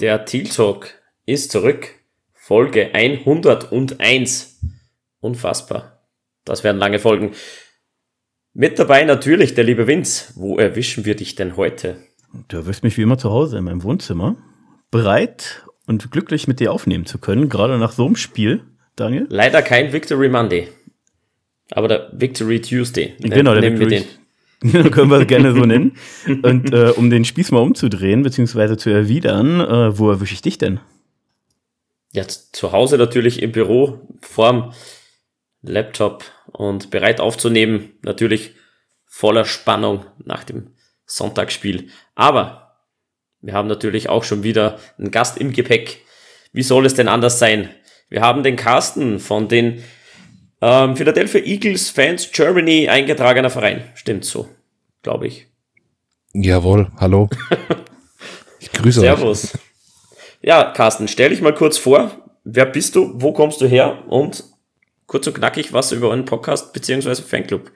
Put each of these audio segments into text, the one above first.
Der Teal Talk ist zurück. Folge 101. Unfassbar. Das werden lange Folgen. Mit dabei natürlich der liebe Vince. Wo erwischen wir dich denn heute? Du erwischst mich wie immer zu Hause in meinem Wohnzimmer. Bereit und glücklich mit dir aufnehmen zu können, gerade nach so einem Spiel, Daniel. Leider kein Victory Monday. Aber der Victory Tuesday. Genau, der Victory. können wir gerne so nennen. Und äh, um den Spieß mal umzudrehen, beziehungsweise zu erwidern, äh, wo erwische ich dich denn? Ja, zu Hause natürlich im Büro, vorm Laptop und bereit aufzunehmen. Natürlich voller Spannung nach dem Sonntagsspiel. Aber wir haben natürlich auch schon wieder einen Gast im Gepäck. Wie soll es denn anders sein? Wir haben den Carsten von den ähm, Philadelphia Eagles Fans Germany eingetragener Verein. Stimmt so, glaube ich. Jawohl, hallo. Ich grüße Servus. euch. Servus. Ja, Carsten, stell dich mal kurz vor. Wer bist du? Wo kommst du her? Und kurz und knackig was über euren Podcast bzw. Fanclub.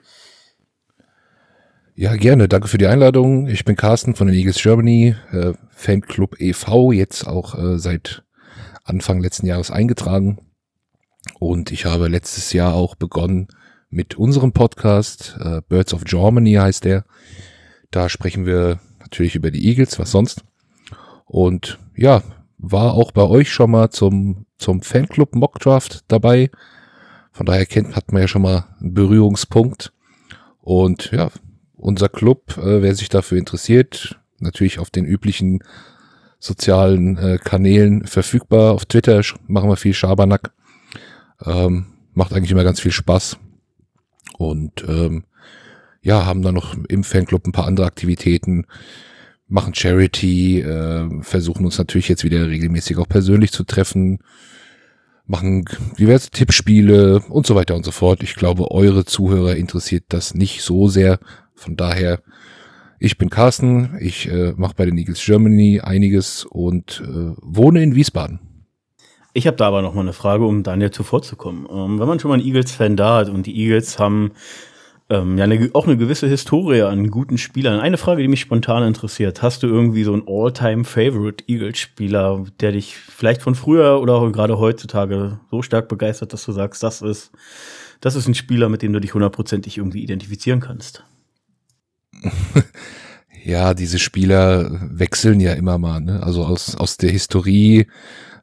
Ja, gerne. Danke für die Einladung. Ich bin Carsten von den Eagles Germany, äh, Fanclub e.V., jetzt auch äh, seit Anfang letzten Jahres eingetragen. Und ich habe letztes Jahr auch begonnen mit unserem Podcast, äh, Birds of Germany heißt der. Da sprechen wir natürlich über die Eagles, was sonst. Und ja, war auch bei euch schon mal zum, zum Fanclub Mockdraft dabei. Von daher kennt, hat man ja schon mal einen Berührungspunkt. Und ja, unser Club, äh, wer sich dafür interessiert, natürlich auf den üblichen sozialen äh, Kanälen verfügbar. Auf Twitter machen wir viel Schabernack. Ähm, macht eigentlich immer ganz viel Spaß. Und ähm, ja, haben dann noch im Fanclub ein paar andere Aktivitäten, machen Charity, äh, versuchen uns natürlich jetzt wieder regelmäßig auch persönlich zu treffen, machen diverse Tippspiele und so weiter und so fort. Ich glaube, eure Zuhörer interessiert das nicht so sehr. Von daher, ich bin Carsten, ich äh, mache bei den Eagles Germany einiges und äh, wohne in Wiesbaden. Ich habe da aber noch mal eine Frage, um Daniel zuvorzukommen. Ähm, wenn man schon mal einen Eagles-Fan da hat und die Eagles haben ähm, ja eine, auch eine gewisse Historie an guten Spielern. Eine Frage, die mich spontan interessiert. Hast du irgendwie so einen All-Time-Favorite Eagles-Spieler, der dich vielleicht von früher oder gerade heutzutage so stark begeistert, dass du sagst, das ist, das ist ein Spieler, mit dem du dich hundertprozentig irgendwie identifizieren kannst? ja, diese Spieler wechseln ja immer mal. Ne? Also aus, aus der Historie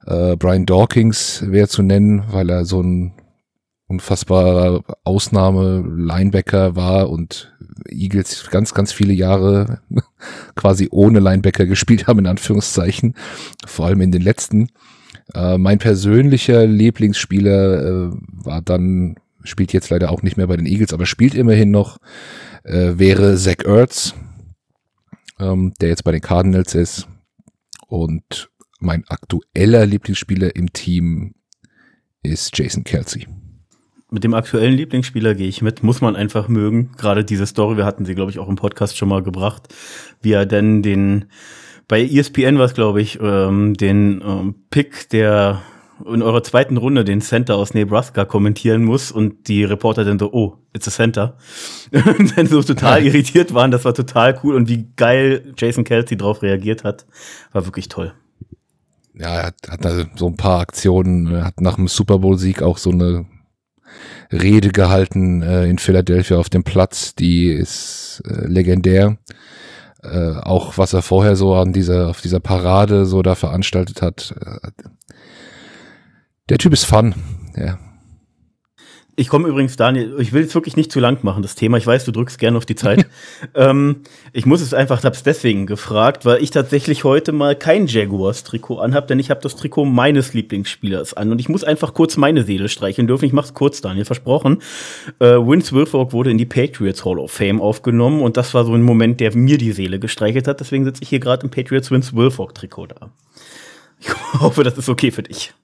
äh, Brian Dawkins wäre zu nennen, weil er so ein unfassbarer Ausnahme-Linebacker war und Eagles ganz, ganz viele Jahre quasi ohne Linebacker gespielt haben, in Anführungszeichen. Vor allem in den letzten. Äh, mein persönlicher Lieblingsspieler äh, war dann, spielt jetzt leider auch nicht mehr bei den Eagles, aber spielt immerhin noch, äh, wäre Zach Ertz, ähm, der jetzt bei den Cardinals ist. Und mein aktueller Lieblingsspieler im Team ist Jason Kelsey. Mit dem aktuellen Lieblingsspieler gehe ich mit, muss man einfach mögen. Gerade diese Story, wir hatten sie, glaube ich, auch im Podcast schon mal gebracht, wie er denn den, bei ESPN war es, glaube ich, ähm, den ähm, Pick der in eurer zweiten Runde den Center aus Nebraska kommentieren muss und die Reporter dann so, oh, it's a Center. und dann so total irritiert waren, das war total cool und wie geil Jason Kelsey drauf reagiert hat, war wirklich toll ja, er hat, hat so ein paar Aktionen, er hat nach dem Super Bowl-Sieg auch so eine Rede gehalten äh, in Philadelphia auf dem Platz, die ist äh, legendär. Äh, auch was er vorher so an dieser, auf dieser Parade so da veranstaltet hat. Äh, der Typ ist fun, ja. Ich komme übrigens, Daniel, ich will es wirklich nicht zu lang machen, das Thema. Ich weiß, du drückst gerne auf die Zeit. ähm, ich muss es einfach, hab's deswegen gefragt, weil ich tatsächlich heute mal kein Jaguars-Trikot anhab, denn ich habe das Trikot meines Lieblingsspielers an. Und ich muss einfach kurz meine Seele streicheln dürfen. Ich mach's kurz, Daniel, versprochen. Äh, Vince Wilfork wurde in die Patriots Hall of Fame aufgenommen und das war so ein Moment, der mir die Seele gestreichelt hat. Deswegen sitze ich hier gerade im Patriots Vince Wilfork-Trikot da. Ich hoffe, das ist okay für dich.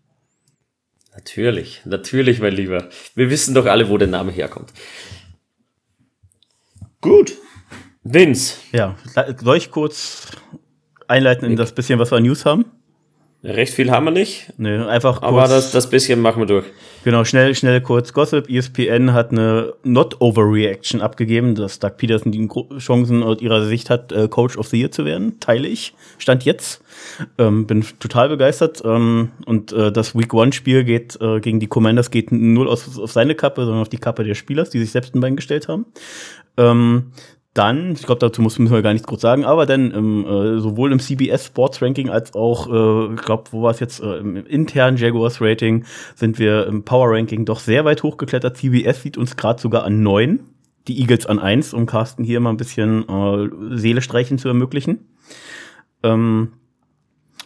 Natürlich, natürlich, mein Lieber. Wir wissen doch alle, wo der Name herkommt. Gut. Vince. Ja, soll ich kurz einleiten in das bisschen, was wir an News haben? Recht viel haben wir nicht. Nee, einfach kurz. Aber das, das bisschen machen wir durch. Genau, schnell, schnell kurz. Gossip, ESPN hat eine Not Overreaction abgegeben, dass Doug Peterson die Chancen aus ihrer Sicht hat, äh, Coach of the Year zu werden. Teile ich. Stand jetzt. Ähm, bin total begeistert. Ähm, und äh, das Week One Spiel geht äh, gegen die Commanders geht null aus, auf seine Kappe, sondern auf die Kappe der Spielers, die sich selbst ein Bein gestellt haben. Ähm, dann, ich glaube, dazu muss man gar nichts groß sagen, aber dann im, äh, sowohl im CBS Sports Ranking als auch, äh, ich glaube, wo war es jetzt, äh, im internen Jaguars Rating sind wir im Power Ranking doch sehr weit hochgeklettert. CBS sieht uns gerade sogar an neun, die Eagles an eins, um Carsten hier mal ein bisschen äh, Seele streichen zu ermöglichen. Ähm,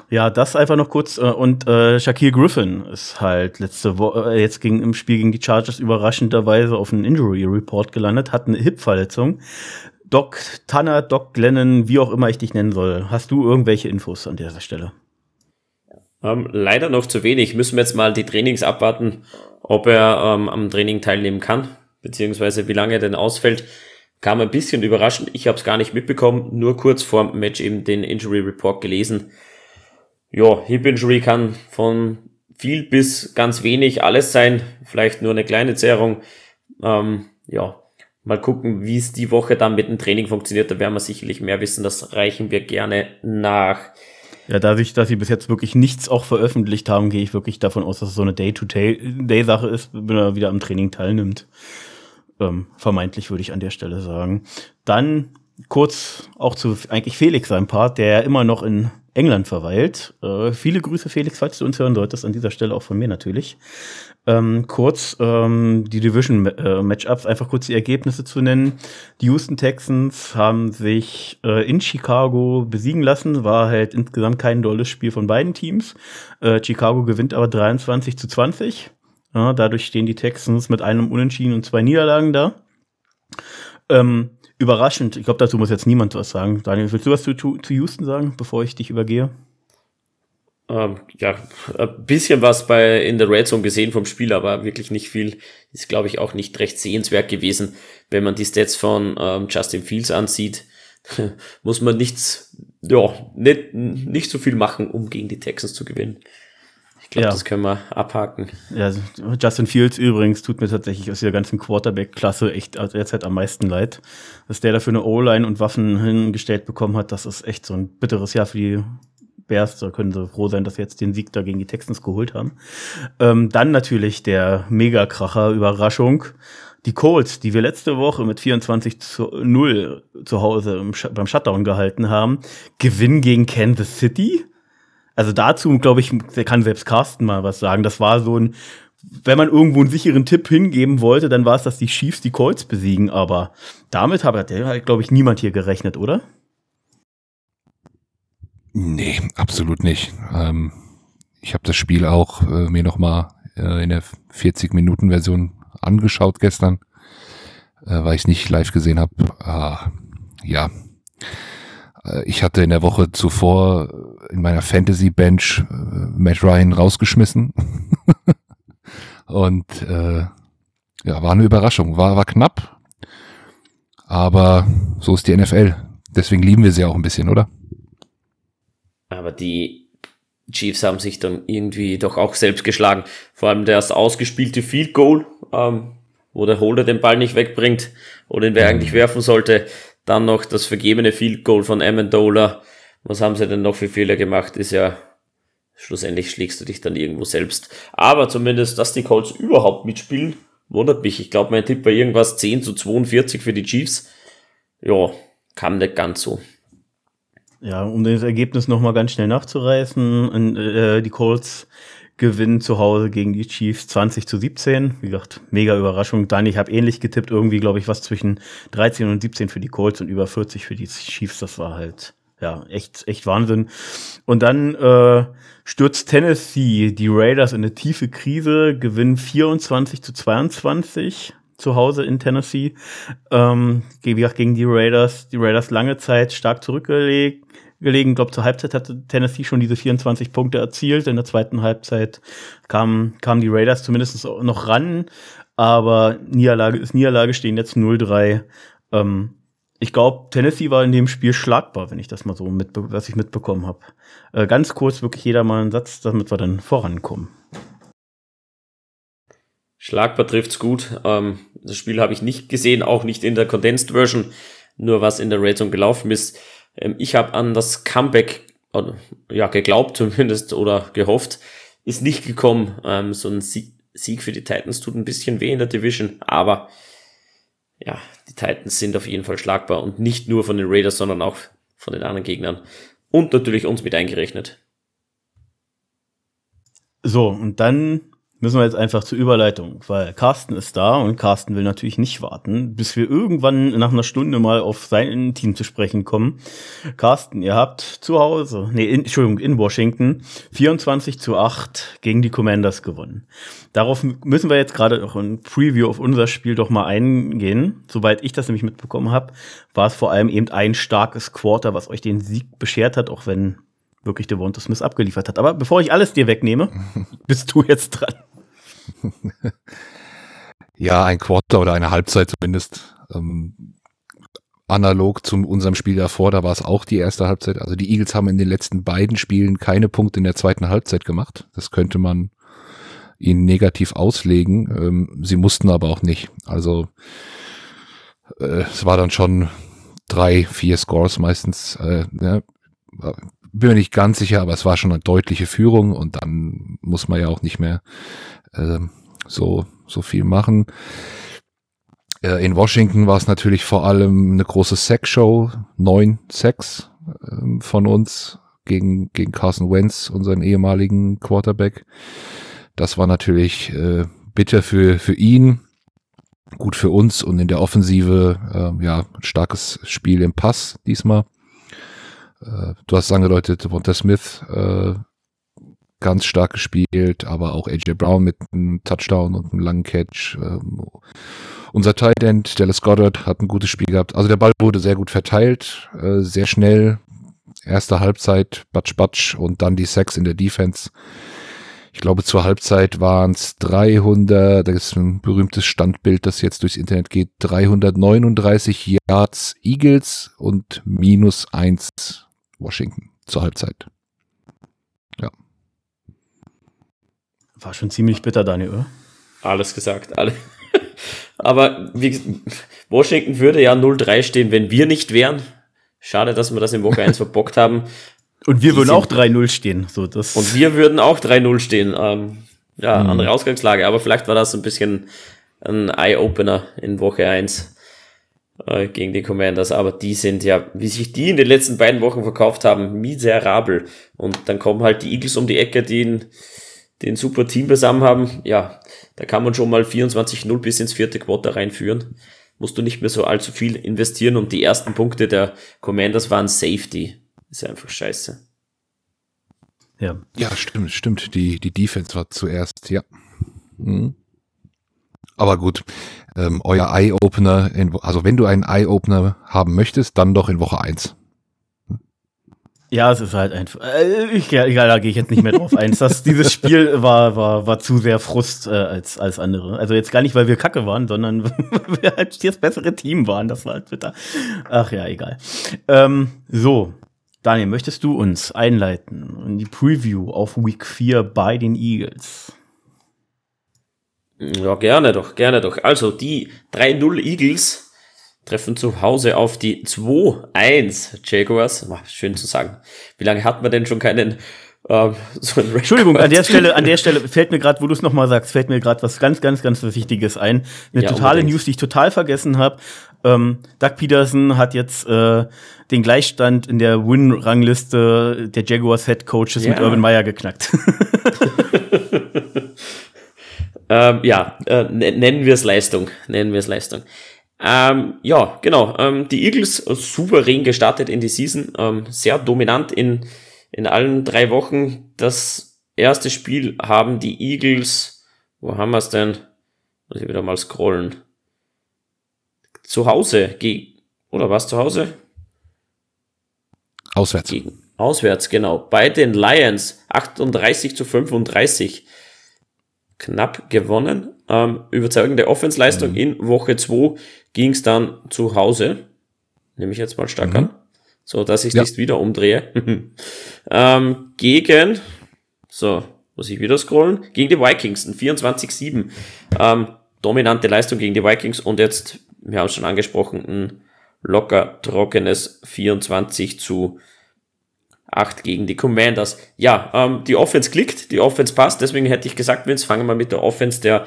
ja, das einfach noch kurz. Äh, und äh, Shaquille Griffin ist halt letzte Woche, äh, jetzt ging im Spiel gegen die Chargers überraschenderweise auf einen Injury Report gelandet, hat eine Hip-Verletzung. Doc Tanner, Doc Glennon, wie auch immer ich dich nennen soll. Hast du irgendwelche Infos an dieser Stelle? Ähm, leider noch zu wenig. Müssen wir jetzt mal die Trainings abwarten, ob er ähm, am Training teilnehmen kann, beziehungsweise wie lange er denn ausfällt. Kam ein bisschen überraschend. Ich habe es gar nicht mitbekommen, nur kurz vor dem Match eben den Injury Report gelesen. Ja, Hip Injury kann von viel bis ganz wenig alles sein. Vielleicht nur eine kleine Zerrung. Ähm, ja, Mal gucken, wie es die Woche dann mit dem Training funktioniert. Da werden wir sicherlich mehr wissen. Das reichen wir gerne nach. Ja, dadurch, dass sie bis jetzt wirklich nichts auch veröffentlicht haben, gehe ich wirklich davon aus, dass es so eine Day-to-Day-Sache ist, wenn er wieder am Training teilnimmt. Ähm, vermeintlich würde ich an der Stelle sagen. Dann kurz auch zu eigentlich Felix sein Part, der immer noch in England verweilt. Äh, viele Grüße, Felix, falls du uns hören solltest, an dieser Stelle auch von mir natürlich. Ähm, kurz ähm, die Division-Matchups, äh, einfach kurz die Ergebnisse zu nennen. Die Houston Texans haben sich äh, in Chicago besiegen lassen, war halt insgesamt kein dolles Spiel von beiden Teams. Äh, Chicago gewinnt aber 23 zu 20. Ja, dadurch stehen die Texans mit einem Unentschieden und zwei Niederlagen da. Ähm, überraschend. Ich glaube, dazu muss jetzt niemand was sagen. Daniel, willst du was zu, zu, Houston sagen, bevor ich dich übergehe? Ähm, ja, ein bisschen was bei in der Red Zone gesehen vom Spiel, aber wirklich nicht viel. Ist, glaube ich, auch nicht recht sehenswert gewesen. Wenn man die Stats von ähm, Justin Fields ansieht, muss man nichts, ja, nicht, nicht so viel machen, um gegen die Texans zu gewinnen. Ich glaube, ja. das können wir abhaken. Ja, Justin Fields übrigens tut mir tatsächlich aus der ganzen Quarterback-Klasse echt derzeit am meisten leid. Dass der dafür eine O-Line und Waffen hingestellt bekommen hat, das ist echt so ein bitteres Jahr für die Bears. Da können sie froh sein, dass sie jetzt den Sieg da gegen die Texans geholt haben. Ähm, dann natürlich der Megakracher, Überraschung. Die Colts, die wir letzte Woche mit 24 zu 0 zu Hause beim Shutdown gehalten haben, gewinnen gegen Kansas City also dazu, glaube ich, kann selbst Carsten mal was sagen. Das war so ein, wenn man irgendwo einen sicheren Tipp hingeben wollte, dann war es, dass die Chiefs die Colts besiegen. Aber damit hat, glaube ich, niemand hier gerechnet, oder? Nee, absolut nicht. Ähm, ich habe das Spiel auch äh, mir noch mal äh, in der 40-Minuten-Version angeschaut gestern, äh, weil ich es nicht live gesehen habe. Ah, ja, äh, ich hatte in der Woche zuvor in meiner Fantasy Bench äh, Matt Ryan rausgeschmissen. Und äh, ja, war eine Überraschung. War, war knapp. Aber so ist die NFL. Deswegen lieben wir sie auch ein bisschen, oder? Aber die Chiefs haben sich dann irgendwie doch auch selbst geschlagen. Vor allem das ausgespielte Field Goal, ähm, wo der Holder den Ball nicht wegbringt oder ihn wer mhm. eigentlich werfen sollte. Dann noch das vergebene Field Goal von Amendola. Was haben sie denn noch für Fehler gemacht? Ist ja, schlussendlich schlägst du dich dann irgendwo selbst. Aber zumindest, dass die Colts überhaupt mitspielen, wundert mich. Ich glaube, mein Tipp war irgendwas 10 zu 42 für die Chiefs. Ja, kam nicht ganz so. Ja, um das Ergebnis nochmal ganz schnell nachzureißen, äh, die Colts gewinnen zu Hause gegen die Chiefs 20 zu 17. Wie gesagt, mega Überraschung. Dann, ich habe ähnlich getippt, irgendwie, glaube ich, was zwischen 13 und 17 für die Colts und über 40 für die Chiefs. Das war halt, ja, echt, echt Wahnsinn. Und dann äh, stürzt Tennessee die Raiders in eine tiefe Krise, gewinnen 24 zu 22 zu Hause in Tennessee. Ähm, wie gesagt, gegen die Raiders. Die Raiders lange Zeit stark zurückgelegt, gelegen. Glaube, zur Halbzeit hatte Tennessee schon diese 24 Punkte erzielt. In der zweiten Halbzeit kamen, kamen die Raiders zumindest noch ran. Aber Niederlage ist Niederlage, stehen jetzt 0-3. Ähm, ich glaube, Tennessee war in dem Spiel schlagbar, wenn ich das mal so mit, was ich mitbekommen habe. Äh, ganz kurz, wirklich jeder mal einen Satz, damit wir dann vorankommen. Schlagbar trifft's gut. Ähm, das Spiel habe ich nicht gesehen, auch nicht in der Condensed Version, nur was in der Zone gelaufen ist. Ähm, ich habe an das Comeback äh, ja geglaubt zumindest oder gehofft, ist nicht gekommen. Ähm, so ein Sieg, Sieg für die Titans tut ein bisschen weh in der Division, aber ja, die Titans sind auf jeden Fall schlagbar und nicht nur von den Raiders, sondern auch von den anderen Gegnern und natürlich uns mit eingerechnet. So, und dann müssen wir jetzt einfach zur Überleitung, weil Carsten ist da und Carsten will natürlich nicht warten, bis wir irgendwann nach einer Stunde mal auf sein Team zu sprechen kommen. Carsten, ihr habt zu Hause, nee, in, Entschuldigung, in Washington 24 zu 8 gegen die Commanders gewonnen. Darauf müssen wir jetzt gerade auch ein Preview auf unser Spiel doch mal eingehen. Soweit ich das nämlich mitbekommen habe, war es vor allem eben ein starkes Quarter, was euch den Sieg beschert hat, auch wenn wirklich Devonta Smith abgeliefert hat. Aber bevor ich alles dir wegnehme, bist du jetzt dran. ja, ein Quarter oder eine Halbzeit zumindest. Ähm, analog zu unserem Spiel davor, da war es auch die erste Halbzeit. Also die Eagles haben in den letzten beiden Spielen keine Punkte in der zweiten Halbzeit gemacht. Das könnte man ihnen negativ auslegen. Ähm, sie mussten aber auch nicht. Also äh, es war dann schon drei, vier Scores meistens. Äh, ja, bin mir nicht ganz sicher, aber es war schon eine deutliche Führung und dann muss man ja auch nicht mehr äh, so, so viel machen. Äh, in Washington war es natürlich vor allem eine große Sex-Show, neun Sex äh, von uns gegen, gegen Carson Wentz, unseren ehemaligen Quarterback. Das war natürlich äh, bitter für, für ihn, gut für uns und in der Offensive, äh, ja, starkes Spiel im Pass diesmal. Äh, du hast angedeutet, Devonta Smith äh, ganz stark gespielt, aber auch AJ Brown mit einem Touchdown und einem langen Catch. Ähm, unser Tight End, Dallas Goddard, hat ein gutes Spiel gehabt. Also der Ball wurde sehr gut verteilt, äh, sehr schnell. Erste Halbzeit, Batsch Batsch und dann die Sacks in der Defense. Ich glaube, zur Halbzeit waren es 300, das ist ein berühmtes Standbild, das jetzt durchs Internet geht, 339 Yards Eagles und minus eins Washington zur Halbzeit. Ja. War schon ziemlich bitter, Daniel, oder? Alles gesagt, alle. Aber wie, Washington würde ja 0-3 stehen, wenn wir nicht wären. Schade, dass wir das in Woche 1 verbockt haben. Und wir Die würden auch 3-0 stehen. So, das und wir würden auch 3-0 stehen. Ähm, ja, hm. andere Ausgangslage. Aber vielleicht war das ein bisschen ein Eye-Opener in Woche 1 äh, gegen die Commanders, aber die sind ja, wie sich die in den letzten beiden Wochen verkauft haben, miserabel. Und dann kommen halt die Eagles um die Ecke, die ein, die ein super Team beisammen haben. Ja, da kann man schon mal 24-0 bis ins vierte Quarter reinführen. Musst du nicht mehr so allzu viel investieren und die ersten Punkte der Commanders waren Safety. Ist ja einfach scheiße. Ja. Ja, stimmt, stimmt. Die, die Defense war zuerst, ja. Mhm. Aber gut, ähm, euer Eye-Opener, also wenn du einen Eye-Opener haben möchtest, dann doch in Woche 1. Ja, es ist halt einfach. Äh, ja, da gehe ich jetzt nicht mehr drauf ein. Das, dieses Spiel war, war, war zu sehr Frust äh, als, als andere. Also jetzt gar nicht, weil wir kacke waren, sondern weil wir halt das bessere Team waren. Das war halt bitter. Ach ja, egal. Ähm, so, Daniel, möchtest du uns einleiten in die Preview auf Week 4 bei den Eagles? Ja, gerne doch, gerne doch. Also die 3-0 Eagles treffen zu Hause auf die 2-1 Jaguars. schön zu sagen. Wie lange hat man denn schon keinen äh, so einen Entschuldigung, an der Stelle, an der Stelle fällt mir gerade, wo du es nochmal sagst, fällt mir gerade was ganz, ganz, ganz Wichtiges ein. Eine ja, totale unbedingt. News, die ich total vergessen habe. Ähm, Doug Peterson hat jetzt äh, den Gleichstand in der Win-Rangliste der Jaguars Head Coaches ja. mit Urban Meyer geknackt. Ähm, ja, äh, nennen wir es Leistung. Nennen wir es Leistung. Ähm, ja, genau. Ähm, die Eagles souverän gestartet in die Season. Ähm, sehr dominant in, in allen drei Wochen. Das erste Spiel haben die Eagles. Wo haben wir es denn? Muss ich wieder mal scrollen. Zu Hause. Oder was zu Hause? Auswärts. Gegen, auswärts, genau. Bei den Lions 38 zu 35 knapp gewonnen. Ähm, überzeugende Offensleistung. Mhm. In Woche 2 ging es dann zu Hause. nehme ich jetzt mal stark mhm. an, so dass ich ja. nicht wieder umdrehe. ähm, gegen, so, muss ich wieder scrollen, gegen die Vikings, ein 24-7. Ähm, dominante Leistung gegen die Vikings und jetzt, wir haben es schon angesprochen, ein locker trockenes 24 zu 8 gegen die Commanders. Ja, ähm, die Offense klickt, die Offense passt, deswegen hätte ich gesagt, Vince, fangen wir mit der Offense der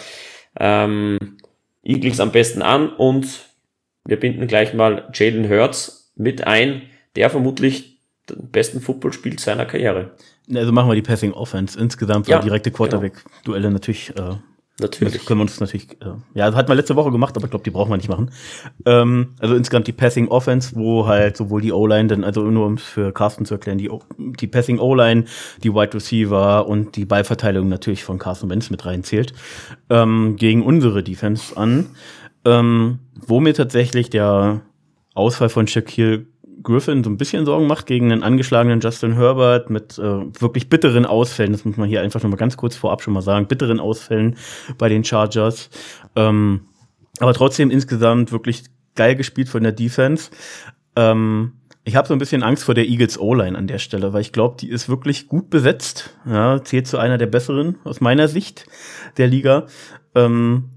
ähm, Eagles am besten an und wir binden gleich mal Jalen Hurts mit ein, der vermutlich den besten Football spielt seiner Karriere. Also machen wir die Passing Offense. Insgesamt ja, direkte genau. Quarterback-Duelle natürlich äh, Natürlich. Können wir uns natürlich, äh, ja, das hat man letzte Woche gemacht, aber ich glaube, die brauchen wir nicht machen. Ähm, also insgesamt die Passing Offense, wo halt sowohl die O-Line, dann, also nur um es für Carsten zu erklären, die, die Passing O-Line, die Wide Receiver und die Ballverteilung natürlich von Carsten Wentz mit reinzählt, ähm, gegen unsere Defense an, ähm, wo mir tatsächlich der Ausfall von Shaquille Griffin so ein bisschen Sorgen macht gegen einen angeschlagenen Justin Herbert mit äh, wirklich bitteren Ausfällen. Das muss man hier einfach noch mal ganz kurz vorab schon mal sagen. Bitteren Ausfällen bei den Chargers. Ähm, aber trotzdem insgesamt wirklich geil gespielt von der Defense. Ähm, ich habe so ein bisschen Angst vor der Eagles O-Line an der Stelle, weil ich glaube, die ist wirklich gut besetzt. Ja, zählt zu einer der besseren aus meiner Sicht der Liga. Ähm,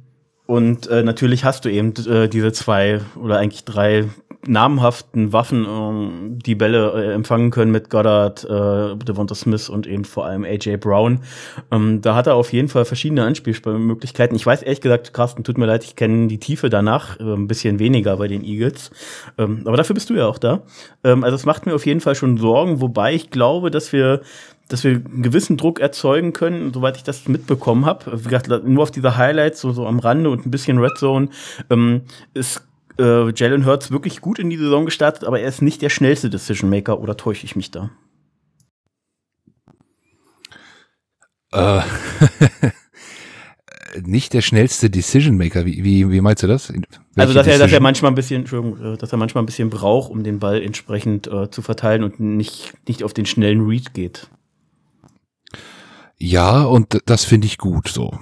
und äh, natürlich hast du eben äh, diese zwei oder eigentlich drei namhaften Waffen ähm, die Bälle äh, empfangen können mit Goddard, äh, Devonta Smith und eben vor allem AJ Brown. Ähm, da hat er auf jeden Fall verschiedene Anspielmöglichkeiten. Ich weiß ehrlich gesagt, Carsten, tut mir leid, ich kenne die Tiefe danach äh, ein bisschen weniger bei den Eagles. Ähm, aber dafür bist du ja auch da. Ähm, also es macht mir auf jeden Fall schon Sorgen, wobei ich glaube, dass wir dass wir einen gewissen Druck erzeugen können, soweit ich das mitbekommen habe. Wie gesagt, nur auf diese Highlights, so, so am Rande und ein bisschen Red Zone, ähm, ist äh, Jalen Hurts wirklich gut in die Saison gestartet, aber er ist nicht der schnellste Decision Maker oder täusche ich mich da? Äh, nicht der schnellste Decision Maker. Wie, wie, wie meinst du das? also dass er, dass er manchmal ein bisschen, Entschuldigung, äh, dass er manchmal ein bisschen braucht, um den Ball entsprechend äh, zu verteilen und nicht, nicht auf den schnellen Read geht. Ja, und das finde ich gut so.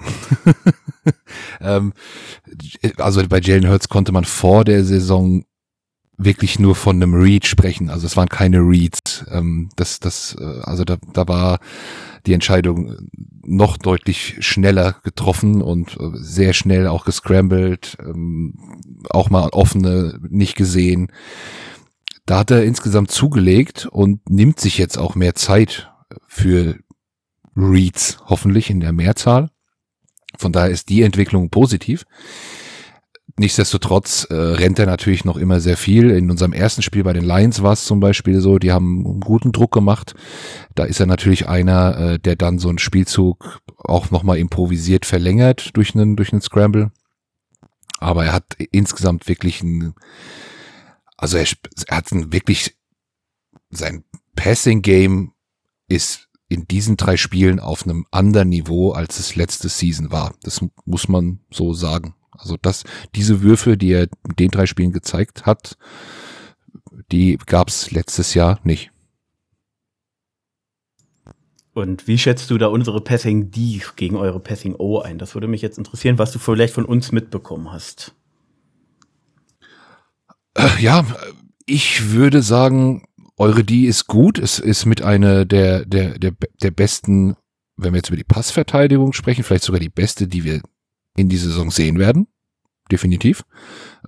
ähm, also bei Jalen Hurts konnte man vor der Saison wirklich nur von einem Read sprechen. Also es waren keine Reads. Ähm, das, das, äh, also da, da war die Entscheidung noch deutlich schneller getroffen und äh, sehr schnell auch gescrambled, ähm, auch mal offene nicht gesehen. Da hat er insgesamt zugelegt und nimmt sich jetzt auch mehr Zeit für Reads, hoffentlich in der Mehrzahl. Von daher ist die Entwicklung positiv. Nichtsdestotrotz äh, rennt er natürlich noch immer sehr viel. In unserem ersten Spiel bei den Lions war es zum Beispiel so, die haben einen guten Druck gemacht. Da ist er natürlich einer, äh, der dann so einen Spielzug auch nochmal improvisiert verlängert durch einen, durch einen Scramble. Aber er hat insgesamt wirklich ein, also er, er hat ein wirklich, sein Passing Game ist in diesen drei Spielen auf einem anderen Niveau, als es letzte Season war. Das muss man so sagen. Also das, diese Würfe, die er in den drei Spielen gezeigt hat, die gab es letztes Jahr nicht. Und wie schätzt du da unsere Passing D gegen eure Passing O ein? Das würde mich jetzt interessieren, was du vielleicht von uns mitbekommen hast. Äh, ja, ich würde sagen, eure D ist gut. Es ist mit einer der, der, der, der besten, wenn wir jetzt über die Passverteidigung sprechen, vielleicht sogar die beste, die wir in die Saison sehen werden. Definitiv.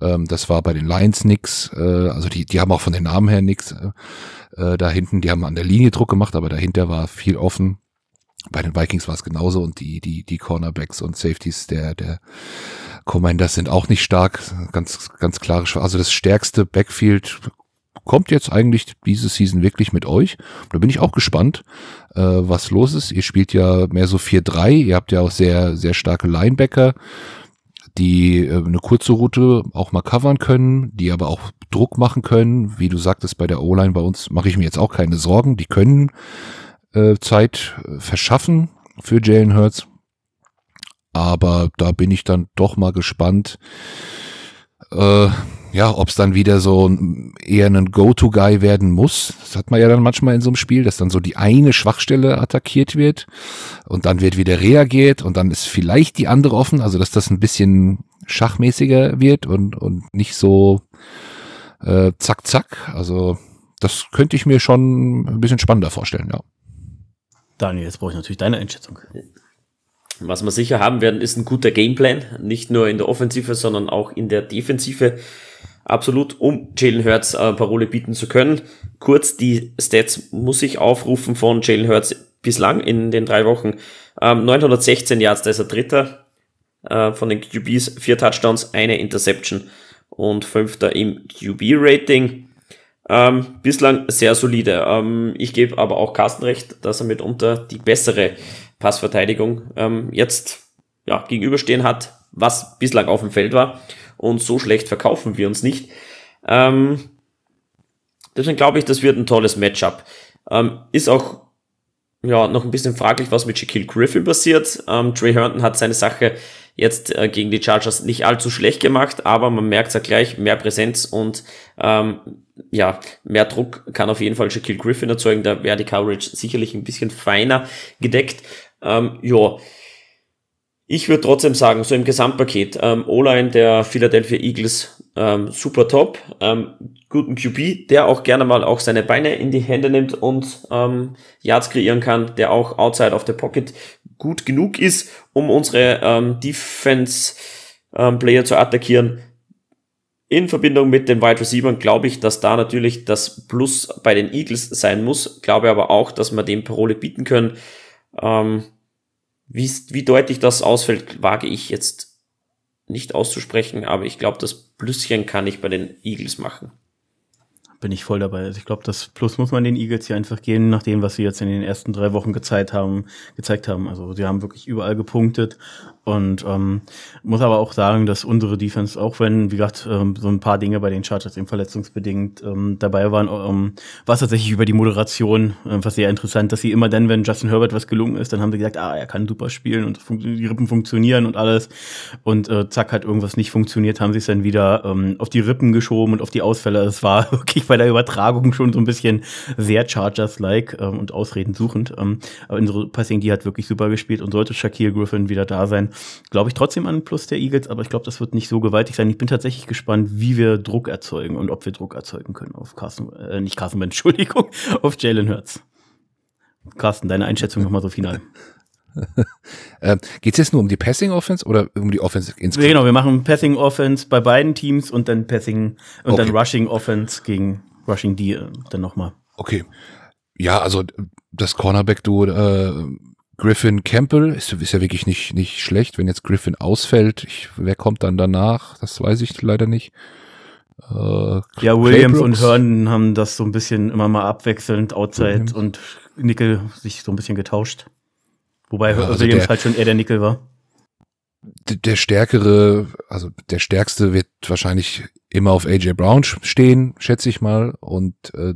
Ähm, das war bei den Lions nix. Äh, also die, die haben auch von den Namen her nix. Äh, äh, da hinten, die haben an der Linie Druck gemacht, aber dahinter war viel offen. Bei den Vikings war es genauso und die, die, die Cornerbacks und Safeties der, der Commanders sind auch nicht stark. Ganz, ganz klare, also das stärkste Backfield kommt jetzt eigentlich diese Season wirklich mit euch. Da bin ich auch gespannt, äh, was los ist. Ihr spielt ja mehr so 4-3. Ihr habt ja auch sehr, sehr starke Linebacker, die äh, eine kurze Route auch mal covern können, die aber auch Druck machen können. Wie du sagtest, bei der O-Line bei uns mache ich mir jetzt auch keine Sorgen. Die können äh, Zeit äh, verschaffen für Jalen Hurts. Aber da bin ich dann doch mal gespannt, äh, ja, ob es dann wieder so eher ein Go-To-Guy werden muss. Das hat man ja dann manchmal in so einem Spiel, dass dann so die eine Schwachstelle attackiert wird und dann wird wieder reagiert und dann ist vielleicht die andere offen, also dass das ein bisschen schachmäßiger wird und, und nicht so äh, zack, zack. Also das könnte ich mir schon ein bisschen spannender vorstellen, ja. Daniel, jetzt brauche ich natürlich deine Einschätzung. Was wir sicher haben werden, ist ein guter Gameplan. Nicht nur in der Offensive, sondern auch in der Defensive. Absolut, um Jalen Hurts äh, Parole bieten zu können. Kurz, die Stats muss ich aufrufen von Jalen Hurts bislang in den drei Wochen. Ähm, 916 Yards, da ist er Dritter äh, von den QBs. Vier Touchdowns, eine Interception und Fünfter im QB-Rating. Ähm, bislang sehr solide. Ähm, ich gebe aber auch Carsten recht, dass er mitunter die bessere Passverteidigung ähm, jetzt ja, gegenüberstehen hat, was bislang auf dem Feld war. Und so schlecht verkaufen wir uns nicht. Ähm, deswegen glaube ich, das wird ein tolles Matchup. Ähm, ist auch ja, noch ein bisschen fraglich, was mit Shaquille Griffin passiert. Ähm, Trey Herndon hat seine Sache jetzt äh, gegen die Chargers nicht allzu schlecht gemacht, aber man merkt ja gleich, mehr Präsenz und ähm, ja, mehr Druck kann auf jeden Fall Shaquille Griffin erzeugen. Da wäre die Coverage sicherlich ein bisschen feiner gedeckt. Ähm, ja, ich würde trotzdem sagen, so im Gesamtpaket, ähm, O-Line der Philadelphia Eagles ähm, super top, ähm, guten QB, der auch gerne mal auch seine Beine in die Hände nimmt und ähm, Yards kreieren kann, der auch outside of the pocket gut genug ist, um unsere ähm, Defense ähm, Player zu attackieren. In Verbindung mit den Wide Receivers glaube ich, dass da natürlich das Plus bei den Eagles sein muss. Glaube aber auch, dass wir dem Parole bieten können. Ähm, wie, wie deutlich das ausfällt, wage ich jetzt nicht auszusprechen, aber ich glaube, das Plüsschen kann ich bei den Eagles machen bin ich voll dabei. Also ich glaube, das Plus muss man den Eagles hier einfach gehen, nach dem, was sie jetzt in den ersten drei Wochen gezeigt haben, gezeigt haben. Also sie haben wirklich überall gepunktet und ähm, muss aber auch sagen, dass unsere Defense, auch wenn, wie gesagt, ähm, so ein paar Dinge bei den Chargers eben verletzungsbedingt ähm, dabei waren, ähm, war es tatsächlich über die Moderation äh, was sehr interessant, dass sie immer dann, wenn Justin Herbert was gelungen ist, dann haben sie gesagt, ah, er kann super spielen und die Rippen funktionieren und alles. Und äh, zack, hat irgendwas nicht funktioniert, haben sie es dann wieder ähm, auf die Rippen geschoben und auf die Ausfälle. Es war wirklich bei der Übertragung schon so ein bisschen sehr Chargers-like ähm, und Ausreden suchend. Ähm, aber unsere Passing, die hat wirklich super gespielt und sollte Shaquille Griffin wieder da sein, glaube ich trotzdem an Plus der Eagles, aber ich glaube, das wird nicht so gewaltig sein. Ich bin tatsächlich gespannt, wie wir Druck erzeugen und ob wir Druck erzeugen können auf Carsten, äh, nicht Carsten, Entschuldigung, auf Jalen Hurts. Carsten, deine Einschätzung nochmal so final. äh, Geht es jetzt nur um die Passing Offense oder um die Offense insgesamt? Genau, wir machen Passing Offense bei beiden Teams und dann Passing und okay. dann Rushing Offense gegen Rushing D äh, dann nochmal. Okay. Ja, also das Cornerback-Duo äh, Griffin Campbell ist, ist ja wirklich nicht, nicht schlecht. Wenn jetzt Griffin ausfällt, ich, wer kommt dann danach? Das weiß ich leider nicht. Äh, ja, Williams und Hearn haben das so ein bisschen immer mal abwechselnd, Outside Williams. und Nickel sich so ein bisschen getauscht. Wobei ja, also Williams der, halt schon eher der Nickel war. Der stärkere, also der stärkste wird wahrscheinlich immer auf AJ Brown stehen, schätze ich mal. Und äh,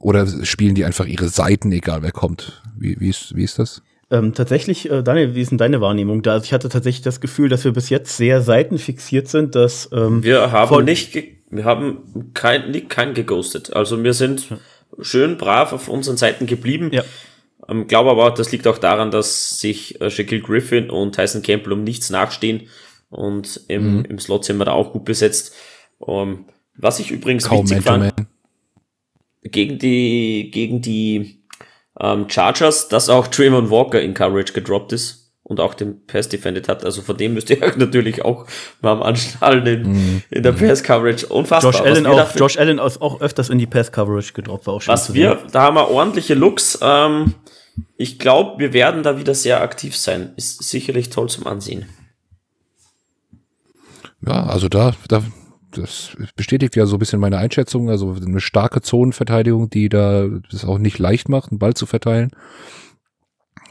oder spielen die einfach ihre Seiten, egal wer kommt? Wie, wie, ist, wie ist das? Ähm, tatsächlich, äh, Daniel, wie ist denn deine Wahrnehmung da? Also ich hatte tatsächlich das Gefühl, dass wir bis jetzt sehr seitenfixiert sind, dass ähm, wir haben nicht, wir haben kein, nicht, kein geghostet. Also wir sind schön brav auf unseren Seiten geblieben. Ja. Ähm, glaube aber, das liegt auch daran, dass sich äh, Shaquille Griffin und Tyson Campbell um nichts nachstehen und im, mhm. im Slot sind wir da auch gut besetzt. Ähm, was ich übrigens Kaum witzig fand, gegen die, gegen die ähm, Chargers, dass auch Trayvon Walker in Coverage gedroppt ist und auch den Pass defended hat. Also von dem müsst ihr natürlich auch mal am Anschnallen in, mm. in der Pass Coverage. Unfassbar. Josh Allen, auch, Josh Allen ist auch öfters in die Pass Coverage gedroppt, war auch schon. Was wir, da haben wir ordentliche Looks. Ähm, ich glaube, wir werden da wieder sehr aktiv sein. Ist sicherlich toll zum Ansehen. Ja, also da, da das bestätigt ja so ein bisschen meine Einschätzung. Also eine starke Zonenverteidigung, die da das auch nicht leicht macht, einen Ball zu verteilen.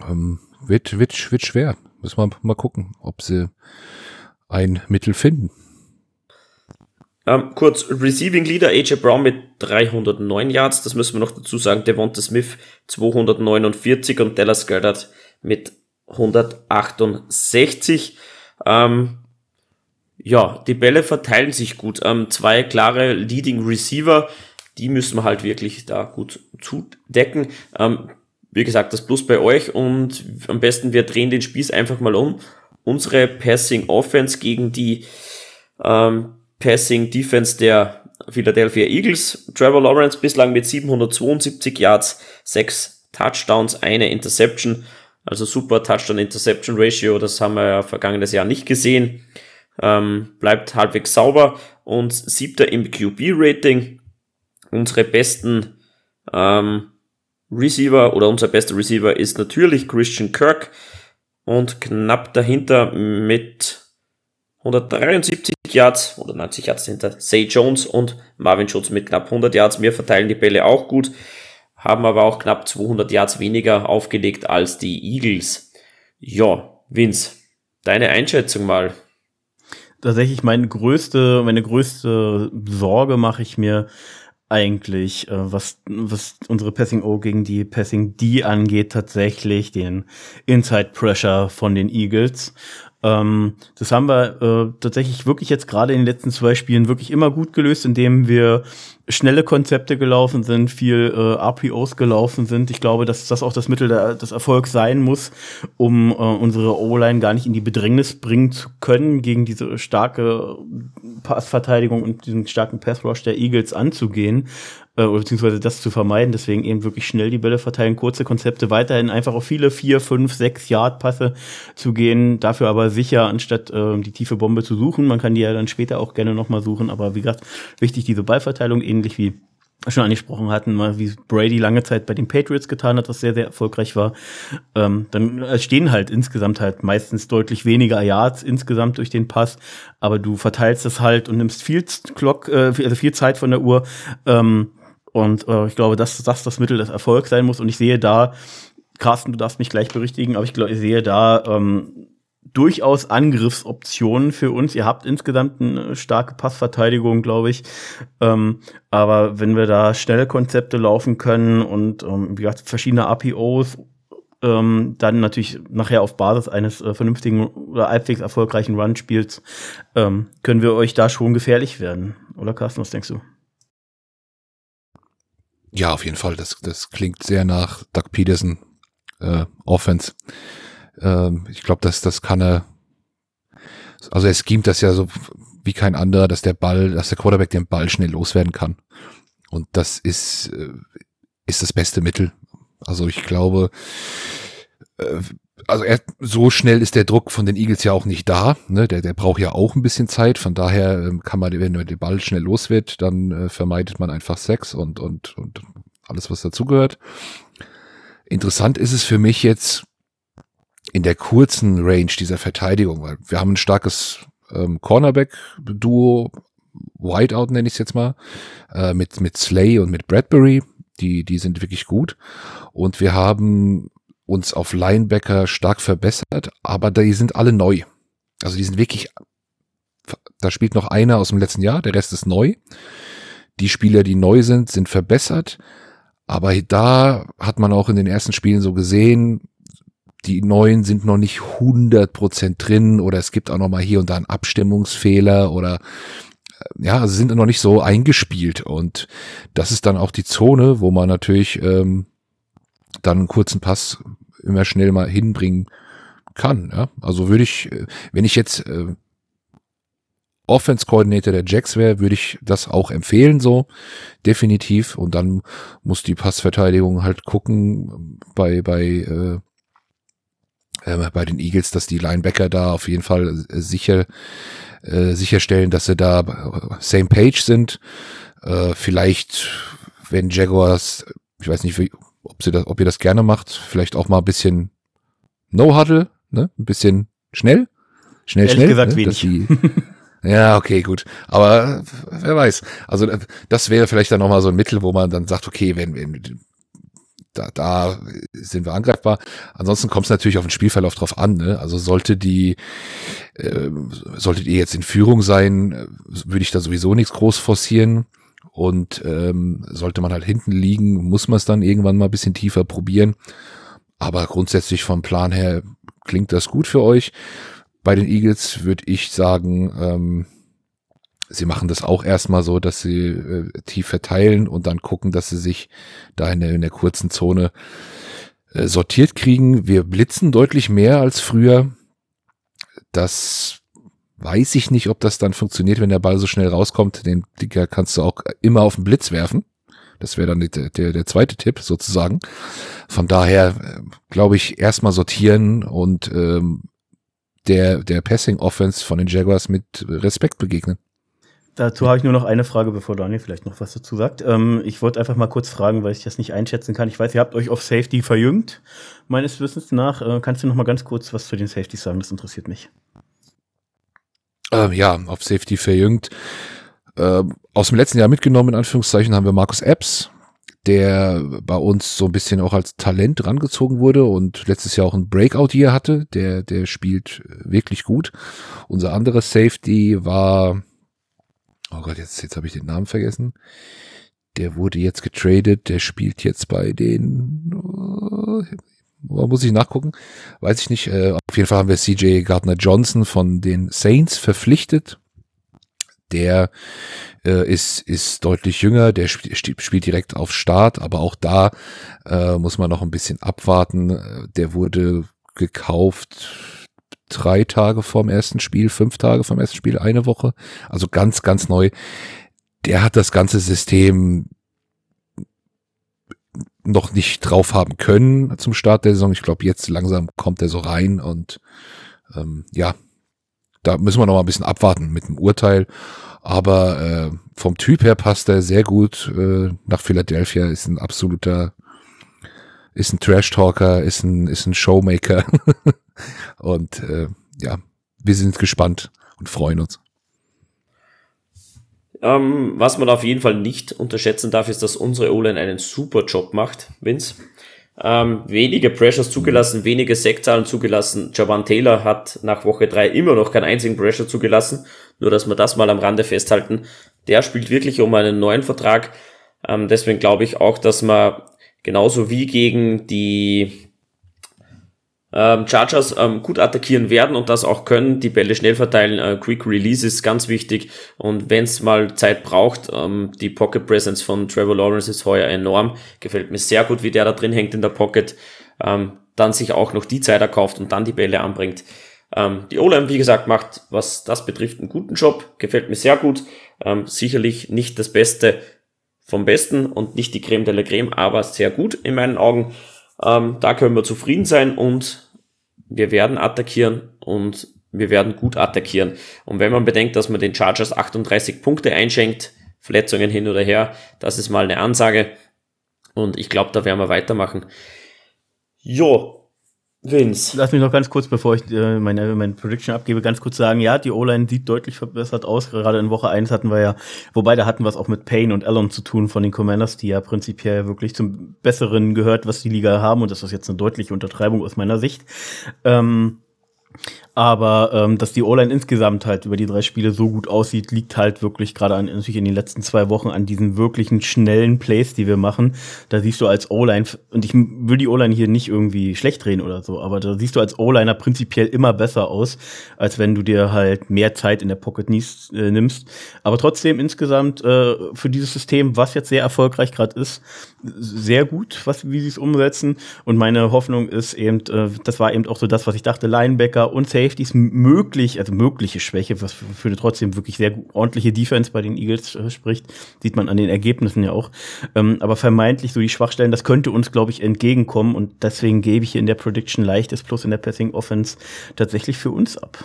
Ähm, wird, wird, wird schwer. Müssen wir mal gucken, ob sie ein Mittel finden. Ähm, kurz, Receiving Leader AJ Brown mit 309 Yards, das müssen wir noch dazu sagen. Devonta Smith 249 und Dallas Goddard mit 168. Ähm, ja, die Bälle verteilen sich gut. Ähm, zwei klare Leading Receiver, die müssen wir halt wirklich da gut zudecken. Ähm, wie gesagt, das Plus bei euch und am besten wir drehen den Spieß einfach mal um. Unsere Passing Offense gegen die ähm, Passing Defense der Philadelphia Eagles. Trevor Lawrence bislang mit 772 Yards, 6 Touchdowns, eine Interception. Also super Touchdown-Interception-Ratio, das haben wir ja vergangenes Jahr nicht gesehen. Ähm, bleibt halbwegs sauber und siebter im QB-Rating. Unsere besten ähm, Receiver oder unser bester Receiver ist natürlich Christian Kirk und knapp dahinter mit 173 Yards oder 90 Yards hinter Say Jones und Marvin Schutz mit knapp 100 Yards. Wir verteilen die Bälle auch gut, haben aber auch knapp 200 Yards weniger aufgelegt als die Eagles. Ja, Vince, deine Einschätzung mal. Tatsächlich meine größte, meine größte Sorge mache ich mir eigentlich, äh, was, was unsere Passing O gegen die Passing D angeht, tatsächlich den Inside Pressure von den Eagles. Ähm, das haben wir äh, tatsächlich wirklich jetzt gerade in den letzten zwei Spielen wirklich immer gut gelöst, indem wir schnelle Konzepte gelaufen sind, viel äh, RPOs gelaufen sind. Ich glaube, dass das auch das Mittel der, des Erfolgs sein muss, um äh, unsere O-Line gar nicht in die Bedrängnis bringen zu können, gegen diese starke Passverteidigung und diesen starken Pass-Rush der Eagles anzugehen äh, beziehungsweise das zu vermeiden. Deswegen eben wirklich schnell die Bälle verteilen, kurze Konzepte, weiterhin einfach auf viele vier, fünf, sechs Yard-Passe zu gehen, dafür aber sicher, anstatt äh, die tiefe Bombe zu suchen. Man kann die ja dann später auch gerne nochmal suchen, aber wie gesagt, wichtig diese Ballverteilung, ähnlich wie schon angesprochen hatten, mal wie Brady lange Zeit bei den Patriots getan hat, was sehr, sehr erfolgreich war. Ähm, dann stehen halt insgesamt halt meistens deutlich weniger Yards insgesamt durch den Pass, aber du verteilst es halt und nimmst viel Clock, äh, also viel Zeit von der Uhr. Ähm, und äh, ich glaube, dass das das Mittel des Erfolgs sein muss. Und ich sehe da, Carsten, du darfst mich gleich berichtigen, aber ich, glaube, ich sehe da ähm, durchaus Angriffsoptionen für uns. Ihr habt insgesamt eine starke Passverteidigung, glaube ich. Ähm, aber wenn wir da schnelle Konzepte laufen können und ähm, wie gesagt, verschiedene APOs, ähm, dann natürlich nachher auf Basis eines äh, vernünftigen oder halbwegs erfolgreichen Run-Spiels, ähm, können wir euch da schon gefährlich werden. Oder Carsten, was denkst du? Ja, auf jeden Fall. Das, das klingt sehr nach Doug Peterson äh, Offense. Ähm, ich glaube, dass das kann er. Also er schemt das ja so wie kein anderer, dass der Ball, dass der Quarterback den Ball schnell loswerden kann. Und das ist äh, ist das beste Mittel. Also ich glaube, äh, also er, so schnell ist der Druck von den Eagles ja auch nicht da. Ne? Der, der braucht ja auch ein bisschen Zeit. Von daher ähm, kann man, wenn der Ball schnell los wird, dann äh, vermeidet man einfach Sex und, und, und alles, was dazugehört. Interessant ist es für mich jetzt in der kurzen Range dieser Verteidigung, weil wir haben ein starkes ähm, Cornerback-Duo, Whiteout nenne ich es jetzt mal, äh, mit, mit Slay und mit Bradbury. Die, die sind wirklich gut. Und wir haben uns auf Linebacker stark verbessert, aber die sind alle neu. Also die sind wirklich, da spielt noch einer aus dem letzten Jahr, der Rest ist neu. Die Spieler, die neu sind, sind verbessert. Aber da hat man auch in den ersten Spielen so gesehen, die neuen sind noch nicht 100% drin oder es gibt auch noch mal hier und da einen Abstimmungsfehler oder äh, ja, also sind noch nicht so eingespielt und das ist dann auch die Zone, wo man natürlich ähm, dann einen kurzen Pass immer schnell mal hinbringen kann. Ja? Also würde ich, äh, wenn ich jetzt äh, Offense Coordinator der Jacks wäre, würde ich das auch empfehlen, so definitiv. Und dann muss die Passverteidigung halt gucken bei bei äh, äh, bei den Eagles, dass die Linebacker da auf jeden Fall sicher äh, sicherstellen, dass sie da äh, same page sind. Äh, vielleicht, wenn Jaguars, ich weiß nicht, wie, ob, sie das, ob ihr das gerne macht, vielleicht auch mal ein bisschen No-Huddle, ne? Ein bisschen schnell. Schnell, Ehrlich schnell. gesagt ne? wenig. Die, ja, okay, gut. Aber wer weiß. Also das wäre vielleicht dann nochmal so ein Mittel, wo man dann sagt, okay, wenn, wenn da, da sind wir angreifbar. Ansonsten kommt es natürlich auf den Spielverlauf drauf an. Ne? Also sollte die, äh, solltet ihr jetzt in Führung sein, würde ich da sowieso nichts groß forcieren. Und ähm, sollte man halt hinten liegen, muss man es dann irgendwann mal ein bisschen tiefer probieren. Aber grundsätzlich vom Plan her klingt das gut für euch. Bei den Eagles würde ich sagen, ähm, sie machen das auch erstmal so, dass sie äh, tief verteilen und dann gucken, dass sie sich da in der, in der kurzen Zone äh, sortiert kriegen. Wir blitzen deutlich mehr als früher. Das weiß ich nicht, ob das dann funktioniert, wenn der Ball so schnell rauskommt. Den Dicker kannst du auch immer auf den Blitz werfen. Das wäre dann der, der, der zweite Tipp sozusagen. Von daher äh, glaube ich erstmal sortieren und ähm, der, der Passing Offense von den Jaguars mit Respekt begegnen. Dazu habe ich nur noch eine Frage, bevor Daniel vielleicht noch was dazu sagt. Ähm, ich wollte einfach mal kurz fragen, weil ich das nicht einschätzen kann. Ich weiß, ihr habt euch auf Safety verjüngt, meines Wissens nach. Äh, kannst du noch mal ganz kurz was zu den Safeties sagen? Das interessiert mich. Ähm, ja, auf Safety verjüngt. Ähm, aus dem letzten Jahr mitgenommen, in Anführungszeichen, haben wir Markus Epps, der bei uns so ein bisschen auch als Talent rangezogen wurde und letztes Jahr auch ein Breakout hier hatte. Der, der spielt wirklich gut. Unser anderer Safety war, oh Gott, jetzt, jetzt habe ich den Namen vergessen. Der wurde jetzt getradet, der spielt jetzt bei den, oh, muss ich nachgucken, weiß ich nicht. Äh, auf jeden Fall haben wir CJ Gardner Johnson von den Saints verpflichtet der äh, ist, ist deutlich jünger, der sp spielt direkt auf Start, aber auch da äh, muss man noch ein bisschen abwarten. Der wurde gekauft drei Tage vorm ersten Spiel, fünf Tage vorm ersten Spiel, eine Woche. Also ganz, ganz neu. Der hat das ganze System noch nicht drauf haben können zum Start der Saison. Ich glaube, jetzt langsam kommt er so rein und ähm, ja, da müssen wir noch mal ein bisschen abwarten mit dem Urteil. Aber äh, vom Typ her passt er sehr gut äh, nach Philadelphia. Ist ein absoluter, ist ein Trash-Talker, ist ein, ist ein Showmaker. und äh, ja, wir sind gespannt und freuen uns. Ähm, was man auf jeden Fall nicht unterschätzen darf, ist, dass unsere O-Line einen super Job macht, Vince. Ähm, wenige Pressures zugelassen, wenige Sektzahlen zugelassen. Javan Taylor hat nach Woche drei immer noch keinen einzigen Pressure zugelassen. Nur, dass wir das mal am Rande festhalten. Der spielt wirklich um einen neuen Vertrag. Ähm, deswegen glaube ich auch, dass man genauso wie gegen die ähm, Chargers ähm, gut attackieren werden und das auch können, die Bälle schnell verteilen, äh, Quick Release ist ganz wichtig. Und wenn es mal Zeit braucht, ähm, die Pocket Presence von Trevor Lawrence ist heuer enorm, gefällt mir sehr gut, wie der da drin hängt in der Pocket, ähm, dann sich auch noch die Zeit erkauft und dann die Bälle anbringt. Ähm, die O-Line, wie gesagt, macht, was das betrifft, einen guten Job, gefällt mir sehr gut, ähm, sicherlich nicht das Beste vom Besten und nicht die Creme de la Creme, aber sehr gut in meinen Augen. Ähm, da können wir zufrieden sein und wir werden attackieren und wir werden gut attackieren. Und wenn man bedenkt, dass man den Chargers 38 Punkte einschenkt, Verletzungen hin oder her, das ist mal eine Ansage. Und ich glaube, da werden wir weitermachen. Jo, Vince. Lass mich noch ganz kurz, bevor ich äh, meine, meine Prediction abgebe, ganz kurz sagen, ja, die O-Line sieht deutlich verbessert aus. Gerade in Woche 1 hatten wir ja, wobei da hatten wir es auch mit Payne und Allen zu tun von den Commanders, die ja prinzipiell wirklich zum Besseren gehört, was die Liga haben. Und das ist jetzt eine deutliche Untertreibung aus meiner Sicht. Ähm, aber ähm, dass die O-Line insgesamt halt über die drei Spiele so gut aussieht, liegt halt wirklich gerade an natürlich in den letzten zwei Wochen an diesen wirklichen schnellen Plays, die wir machen. Da siehst du als O-Line, und ich will die O-Line hier nicht irgendwie schlecht drehen oder so, aber da siehst du als O-Liner prinzipiell immer besser aus, als wenn du dir halt mehr Zeit in der Pocket nies, äh, nimmst. Aber trotzdem insgesamt äh, für dieses System, was jetzt sehr erfolgreich gerade ist, sehr gut, was, wie sie es umsetzen. Und meine Hoffnung ist eben, äh, das war eben auch so das, was ich dachte, Linebacker und Safety Safeties möglich, also mögliche Schwäche, was für eine trotzdem wirklich sehr ordentliche Defense bei den Eagles äh, spricht, sieht man an den Ergebnissen ja auch. Ähm, aber vermeintlich so die Schwachstellen, das könnte uns, glaube ich, entgegenkommen und deswegen gebe ich hier in der Prediction leichtes Plus in der Passing Offense tatsächlich für uns ab.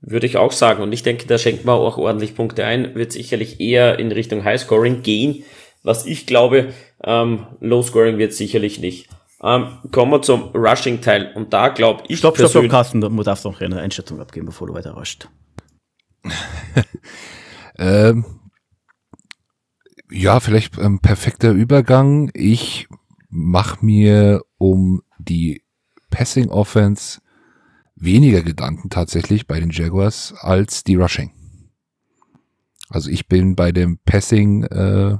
Würde ich auch sagen. Und ich denke, da schenkt man auch ordentlich Punkte ein. Wird sicherlich eher in Richtung High Scoring gehen. Was ich glaube, ähm, Low Scoring wird sicherlich nicht. Ähm, kommen wir zum Rushing-Teil. Und da glaube ich. Stopp, stopp, stopp, Carsten, du darfst noch eine Einschätzung abgeben, bevor du weiter rusht. ähm, ja, vielleicht ein ähm, perfekter Übergang. Ich mache mir um die Passing Offense weniger Gedanken tatsächlich bei den Jaguars als die Rushing. Also ich bin bei dem Passing äh,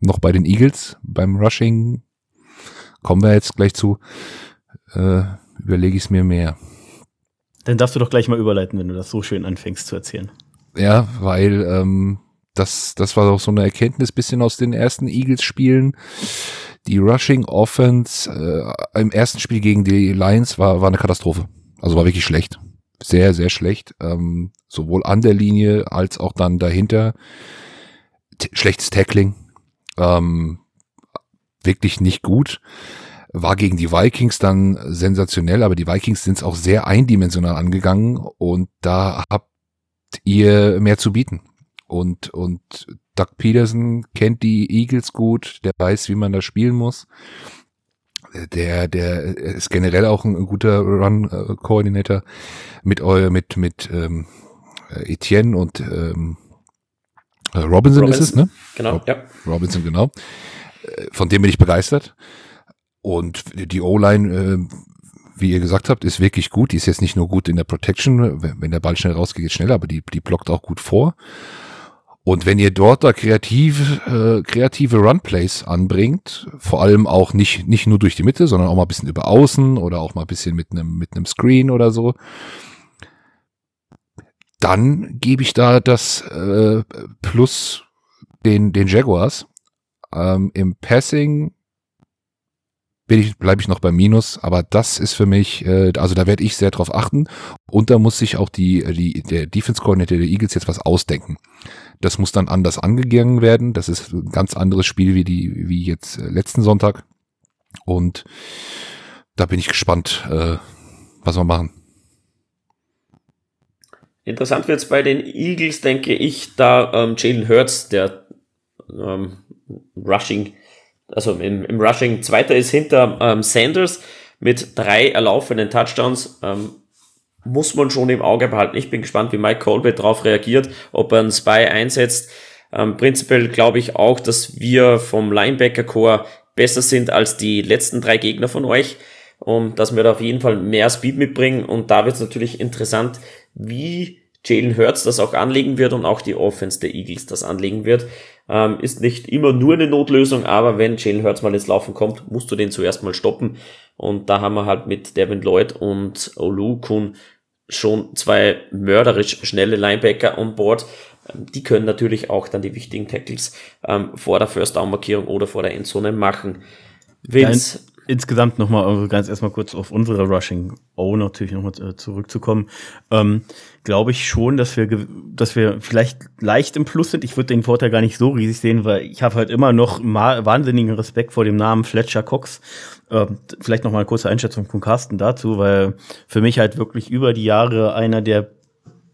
noch bei den Eagles. Beim Rushing kommen wir jetzt gleich zu, äh, überlege ich es mir mehr. Dann darfst du doch gleich mal überleiten, wenn du das so schön anfängst zu erzählen. Ja, weil ähm, das, das war auch so eine Erkenntnis bisschen aus den ersten Eagles-Spielen. Die Rushing Offense äh, im ersten Spiel gegen die Lions war, war eine Katastrophe. Also war wirklich schlecht. sehr, sehr schlecht. Ähm, sowohl an der Linie als auch dann dahinter. T schlechtes Tackling. Ähm, wirklich nicht gut. War gegen die Vikings dann sensationell, aber die Vikings sind es auch sehr eindimensional angegangen und da habt ihr mehr zu bieten. Und, und Doug Peterson kennt die Eagles gut, der weiß, wie man da spielen muss. Der, der ist generell auch ein, guter Run-Coordinator mit, mit, mit ähm, Etienne und ähm, Robinson, Robinson, ist es, ne? Genau, ja. Robinson, genau. Von dem bin ich begeistert. Und die O-Line, äh, wie ihr gesagt habt, ist wirklich gut. Die ist jetzt nicht nur gut in der Protection, wenn der Ball schnell rausgeht, geht schneller, aber die, die blockt auch gut vor. Und wenn ihr dort da kreativ, äh, kreative Runplays anbringt, vor allem auch nicht, nicht nur durch die Mitte, sondern auch mal ein bisschen über außen oder auch mal ein bisschen mit einem, mit Screen oder so, dann gebe ich da das äh, Plus den, den Jaguars. Ähm, Im Passing ich, bleibe ich noch beim Minus, aber das ist für mich, äh, also da werde ich sehr drauf achten. Und da muss sich auch die, die, der Defense Coordinator der Eagles jetzt was ausdenken. Das muss dann anders angegangen werden. Das ist ein ganz anderes Spiel wie die, wie jetzt äh, letzten Sonntag. Und da bin ich gespannt, äh, was wir machen. Interessant wird es bei den Eagles, denke ich, da ähm, Jalen Hurts, der ähm, Rushing, also im, im Rushing Zweiter ist hinter ähm, Sanders mit drei erlaufenen Touchdowns. Ähm, muss man schon im Auge behalten. Ich bin gespannt, wie Mike Colby darauf reagiert, ob er einen Spy einsetzt. Ähm, prinzipiell glaube ich auch, dass wir vom Linebacker-Core besser sind als die letzten drei Gegner von euch und dass wir da auf jeden Fall mehr Speed mitbringen. Und da wird es natürlich interessant, wie Jalen Hurts das auch anlegen wird und auch die Offense der Eagles das anlegen wird. Ähm, ist nicht immer nur eine Notlösung, aber wenn Jalen Hurts mal ins Laufen kommt, musst du den zuerst mal stoppen. Und da haben wir halt mit Devin Lloyd und Olukun schon zwei mörderisch schnelle Linebacker on board. Ähm, die können natürlich auch dann die wichtigen Tackles ähm, vor der First Down Markierung oder vor der Endzone machen. Vince. Insgesamt nochmal ganz erstmal kurz auf unsere Rushing O natürlich nochmal äh, zurückzukommen, ähm, glaube ich schon, dass wir, dass wir vielleicht leicht im Plus sind. Ich würde den Vorteil gar nicht so riesig sehen, weil ich habe halt immer noch wahnsinnigen Respekt vor dem Namen Fletcher Cox. Ähm, vielleicht nochmal eine kurze Einschätzung von Carsten dazu, weil für mich halt wirklich über die Jahre einer der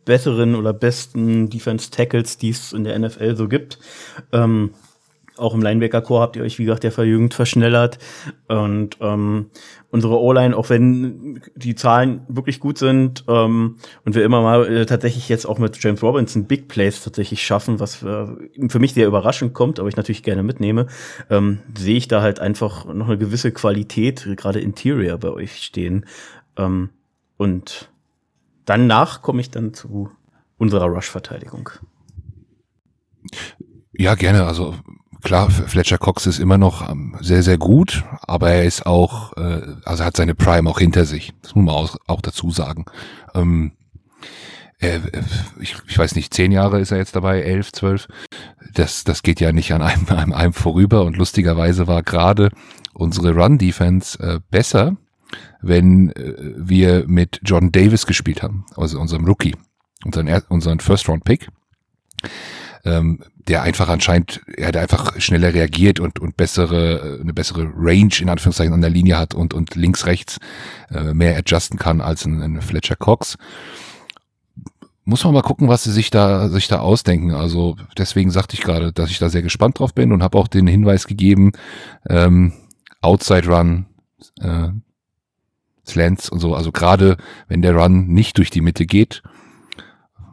besseren oder besten Defense Tackles, die es in der NFL so gibt. Ähm, auch im Linebacker-Core habt ihr euch, wie gesagt, der verjüngt, verschnellert. Und ähm, unsere O-Line, auch wenn die Zahlen wirklich gut sind ähm, und wir immer mal äh, tatsächlich jetzt auch mit James Robinson Big Plays tatsächlich schaffen, was äh, für mich sehr überraschend kommt, aber ich natürlich gerne mitnehme, ähm, sehe ich da halt einfach noch eine gewisse Qualität, gerade Interior bei euch stehen. Ähm, und danach komme ich dann zu unserer Rush-Verteidigung. Ja, gerne. Also klar, Fletcher Cox ist immer noch ähm, sehr, sehr gut, aber er ist auch, äh, also hat seine Prime auch hinter sich. Das muss man auch, auch dazu sagen. Ähm, äh, ich, ich weiß nicht, zehn Jahre ist er jetzt dabei, elf, zwölf. Das, das geht ja nicht an einem, einem, einem vorüber. Und lustigerweise war gerade unsere Run-Defense äh, besser, wenn äh, wir mit John Davis gespielt haben, also unserem Rookie, unseren, unseren First-Round-Pick ähm, der einfach anscheinend, er hat einfach schneller reagiert und, und bessere, eine bessere Range in Anführungszeichen an der Linie hat und, und links, rechts äh, mehr adjusten kann als ein, ein Fletcher Cox. Muss man mal gucken, was sie sich da, sich da ausdenken. Also deswegen sagte ich gerade, dass ich da sehr gespannt drauf bin und habe auch den Hinweis gegeben, ähm, Outside Run, äh, Slants und so. Also gerade wenn der Run nicht durch die Mitte geht,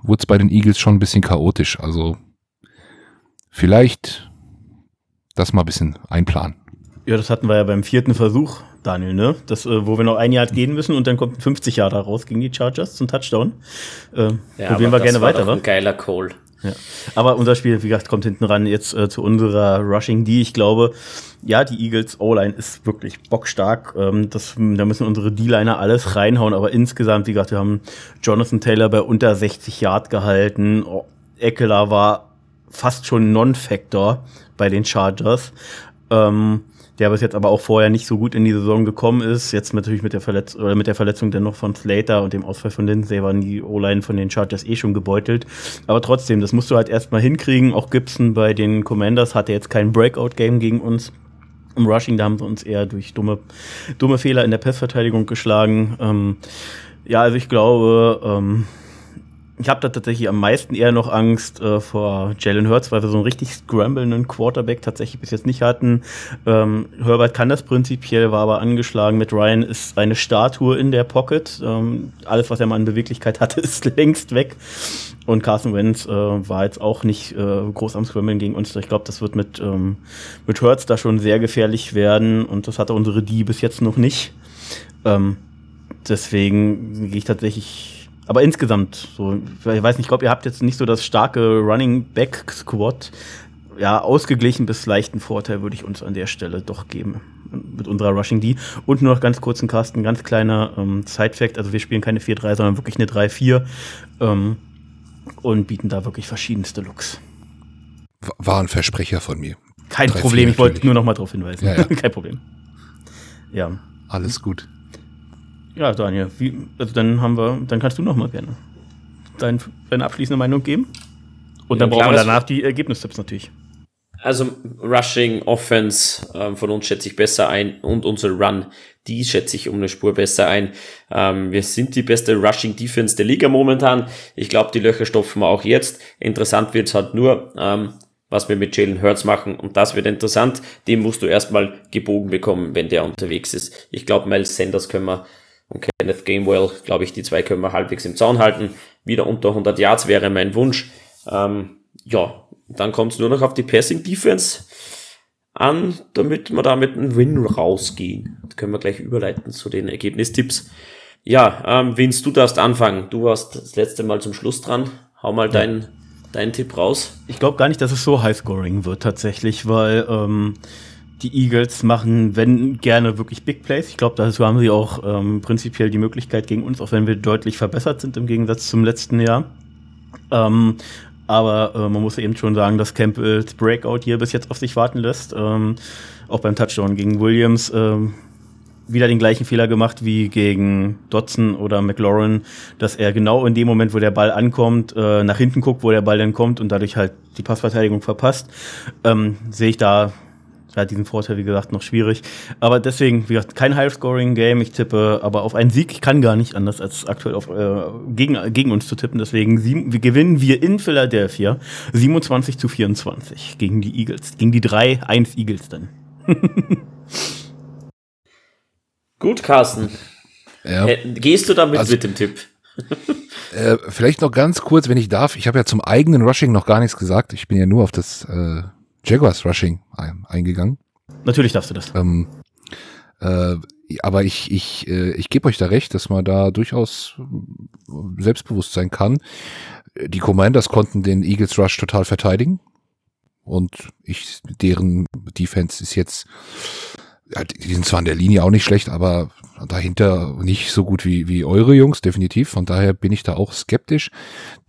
wurde es bei den Eagles schon ein bisschen chaotisch. Also vielleicht das mal ein bisschen einplanen. Ja, das hatten wir ja beim vierten Versuch, Daniel, ne? Das, äh, wo wir noch ein Jahr gehen müssen und dann kommt 50 Jahre daraus gegen die Chargers zum Touchdown. Äh, ja, probieren wir gerne war weiter, wa? Ein geiler Call. Ja. Aber unser Spiel, wie gesagt, kommt hinten ran jetzt äh, zu unserer Rushing D. Ich glaube, ja, die Eagles O-Line ist wirklich bockstark. Ähm, das, da müssen unsere D-Liner alles reinhauen. Aber insgesamt, wie gesagt, wir haben Jonathan Taylor bei unter 60 Yard gehalten. Oh, Eckler war fast schon Non-Factor bei den Chargers. Ähm, der bis jetzt aber auch vorher nicht so gut in die Saison gekommen ist. Jetzt natürlich mit der Verletzung oder mit der Verletzung dennoch von Slater und dem Ausfall von Lindsay waren die O-Line von den Chargers eh schon gebeutelt. Aber trotzdem, das musst du halt erstmal hinkriegen. Auch Gibson bei den Commanders hatte jetzt kein Breakout-Game gegen uns. Im Rushing, da haben sie uns eher durch dumme, dumme Fehler in der Passverteidigung geschlagen. Ähm, ja, also ich glaube, ähm, ich habe da tatsächlich am meisten eher noch Angst äh, vor Jalen Hurts, weil wir so einen richtig scrambelnden Quarterback tatsächlich bis jetzt nicht hatten. Ähm, Herbert kann das prinzipiell, war aber angeschlagen. Mit Ryan ist eine Statue in der Pocket. Ähm, alles, was er mal an Beweglichkeit hatte, ist längst weg. Und Carson Wentz äh, war jetzt auch nicht äh, groß am Scramblen gegen uns. Ich glaube, das wird mit, ähm, mit Hurts da schon sehr gefährlich werden. Und das hatte unsere D bis jetzt noch nicht. Ähm, deswegen gehe ich tatsächlich aber insgesamt, so, ich weiß nicht, ich glaube, ihr habt jetzt nicht so das starke Running Back Squad. Ja, ausgeglichen bis leichten Vorteil würde ich uns an der Stelle doch geben mit unserer Rushing D. Und nur noch ganz kurz Carsten, ganz kleiner ähm, Side-Fact. Also wir spielen keine 4-3, sondern wirklich eine 3-4 ähm, und bieten da wirklich verschiedenste Looks. War ein Versprecher von mir. Kein Problem, ich wollte nur noch mal darauf hinweisen. Ja, ja. Kein Problem. Ja. Alles gut. Ja, Daniel, wie, also dann haben wir, dann kannst du noch mal gerne dein, deine abschließende Meinung geben. Und dann ja, brauchen wir danach die Ergebnistipps natürlich. Also Rushing, Offense ähm, von uns schätze ich besser ein und unser Run, die schätze ich um eine Spur besser ein. Ähm, wir sind die beste Rushing Defense der Liga momentan. Ich glaube, die Löcher stopfen wir auch jetzt. Interessant wird es halt nur, ähm, was wir mit Jalen Hurts machen und das wird interessant. Dem musst du erstmal gebogen bekommen, wenn der unterwegs ist. Ich glaube, Miles Sanders können wir und Kenneth Gamewell, glaube ich, die zwei können wir halbwegs im Zaun halten. Wieder unter 100 Yards wäre mein Wunsch. Ähm, ja, dann kommt es nur noch auf die Passing Defense an, damit wir da mit einem Win rausgehen. Das können wir gleich überleiten zu den Ergebnistipps. Ja, ähm, Vince, du darfst anfangen. Du warst das letzte Mal zum Schluss dran. Hau mal deinen dein Tipp raus. Ich glaube gar nicht, dass es so high-scoring wird tatsächlich, weil ähm, die Eagles machen, wenn gerne wirklich Big Plays. Ich glaube, dazu haben sie auch ähm, prinzipiell die Möglichkeit gegen uns, auch wenn wir deutlich verbessert sind im Gegensatz zum letzten Jahr. Ähm, aber äh, man muss eben schon sagen, dass Campbells Breakout hier bis jetzt auf sich warten lässt. Ähm, auch beim Touchdown gegen Williams ähm, wieder den gleichen Fehler gemacht wie gegen Dodson oder McLaurin, dass er genau in dem Moment, wo der Ball ankommt, äh, nach hinten guckt, wo der Ball dann kommt und dadurch halt die Passverteidigung verpasst. Ähm, Sehe ich da ja, diesen Vorteil, wie gesagt, noch schwierig. Aber deswegen, wie gesagt, kein High-Scoring-Game. Ich tippe aber auf einen Sieg. Ich kann gar nicht anders, als aktuell auf, äh, gegen, gegen uns zu tippen. Deswegen sieben, wir gewinnen wir in Philadelphia 27 zu 24 gegen die Eagles. Gegen die 3-1 Eagles dann. Gut, Carsten. Ja. Gehst du damit also, mit dem Tipp? äh, vielleicht noch ganz kurz, wenn ich darf. Ich habe ja zum eigenen Rushing noch gar nichts gesagt. Ich bin ja nur auf das äh, Jaguars Rushing eingegangen. Natürlich darfst du das. Ähm, äh, aber ich, ich, äh, ich gebe euch da recht, dass man da durchaus selbstbewusst sein kann. Die Commanders konnten den Eagles Rush total verteidigen. Und ich, deren Defense ist jetzt, ja, die sind zwar in der Linie auch nicht schlecht, aber dahinter nicht so gut wie, wie eure Jungs, definitiv. Von daher bin ich da auch skeptisch.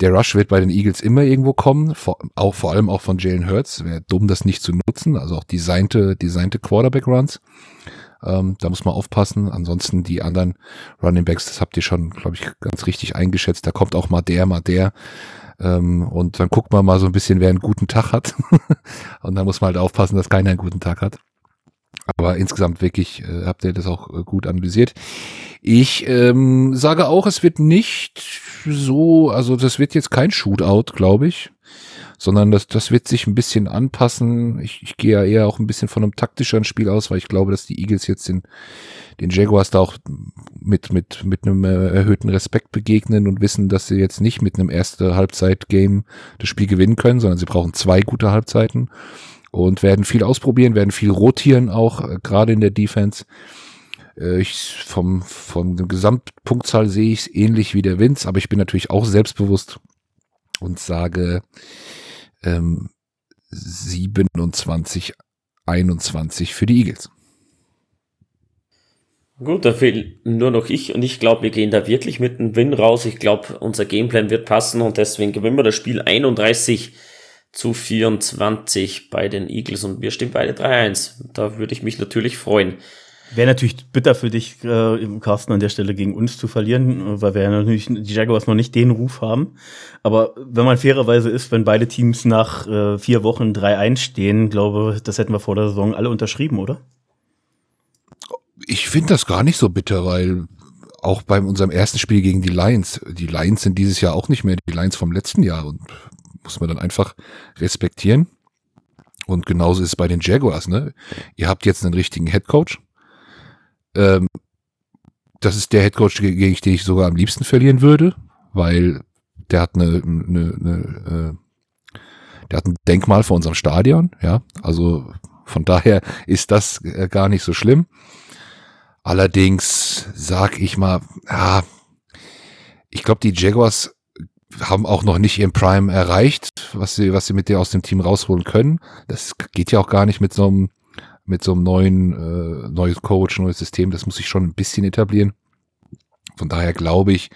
Der Rush wird bei den Eagles immer irgendwo kommen, vor, auch vor allem auch von Jalen Hurts. Wäre dumm, das nicht zu nutzen. Also auch designte, designte Quarterback-Runs. Ähm, da muss man aufpassen. Ansonsten die anderen Running Backs, das habt ihr schon, glaube ich, ganz richtig eingeschätzt. Da kommt auch mal der, mal der. Ähm, und dann guckt man mal so ein bisschen, wer einen guten Tag hat. und dann muss man halt aufpassen, dass keiner einen guten Tag hat. Aber insgesamt wirklich äh, habt ihr das auch äh, gut analysiert. Ich ähm, sage auch, es wird nicht so, also das wird jetzt kein Shootout, glaube ich, sondern das, das wird sich ein bisschen anpassen. Ich, ich gehe ja eher auch ein bisschen von einem taktischeren Spiel aus, weil ich glaube, dass die Eagles jetzt den, den Jaguars da auch mit, mit, mit einem äh, erhöhten Respekt begegnen und wissen, dass sie jetzt nicht mit einem erste Halbzeit-Game das Spiel gewinnen können, sondern sie brauchen zwei gute Halbzeiten und werden viel ausprobieren, werden viel rotieren auch, äh, gerade in der Defense. Äh, ich, vom, vom Gesamtpunktzahl sehe ich es ähnlich wie der Vince, aber ich bin natürlich auch selbstbewusst und sage ähm, 27, 21 für die Eagles. Gut, da fehlt nur noch ich und ich glaube, wir gehen da wirklich mit einem Win raus. Ich glaube, unser Gameplan wird passen und deswegen gewinnen wir das Spiel 31 zu 24 bei den Eagles und wir stehen beide 3-1. Da würde ich mich natürlich freuen. Wäre natürlich bitter für dich, äh, Carsten, an der Stelle gegen uns zu verlieren, weil wir ja natürlich die Jaguars noch nicht den Ruf haben. Aber wenn man fairerweise ist, wenn beide Teams nach äh, vier Wochen 3-1 stehen, glaube das hätten wir vor der Saison alle unterschrieben, oder? Ich finde das gar nicht so bitter, weil auch bei unserem ersten Spiel gegen die Lions, die Lions sind dieses Jahr auch nicht mehr die Lions vom letzten Jahr und muss man dann einfach respektieren. Und genauso ist es bei den Jaguars, ne? Ihr habt jetzt einen richtigen Head Coach ähm, das ist der Headcoach, gegen den ich sogar am liebsten verlieren würde, weil der hat eine, eine, eine äh, der hat ein Denkmal vor unserem Stadion, ja. Also von daher ist das äh, gar nicht so schlimm. Allerdings sag ich mal, ja, ich glaube, die Jaguars haben auch noch nicht ihren Prime erreicht, was sie, was sie mit dir aus dem Team rausholen können. Das geht ja auch gar nicht mit so einem mit so einem neuen, äh, neues Coach, neues System, das muss ich schon ein bisschen etablieren. Von daher glaube ich,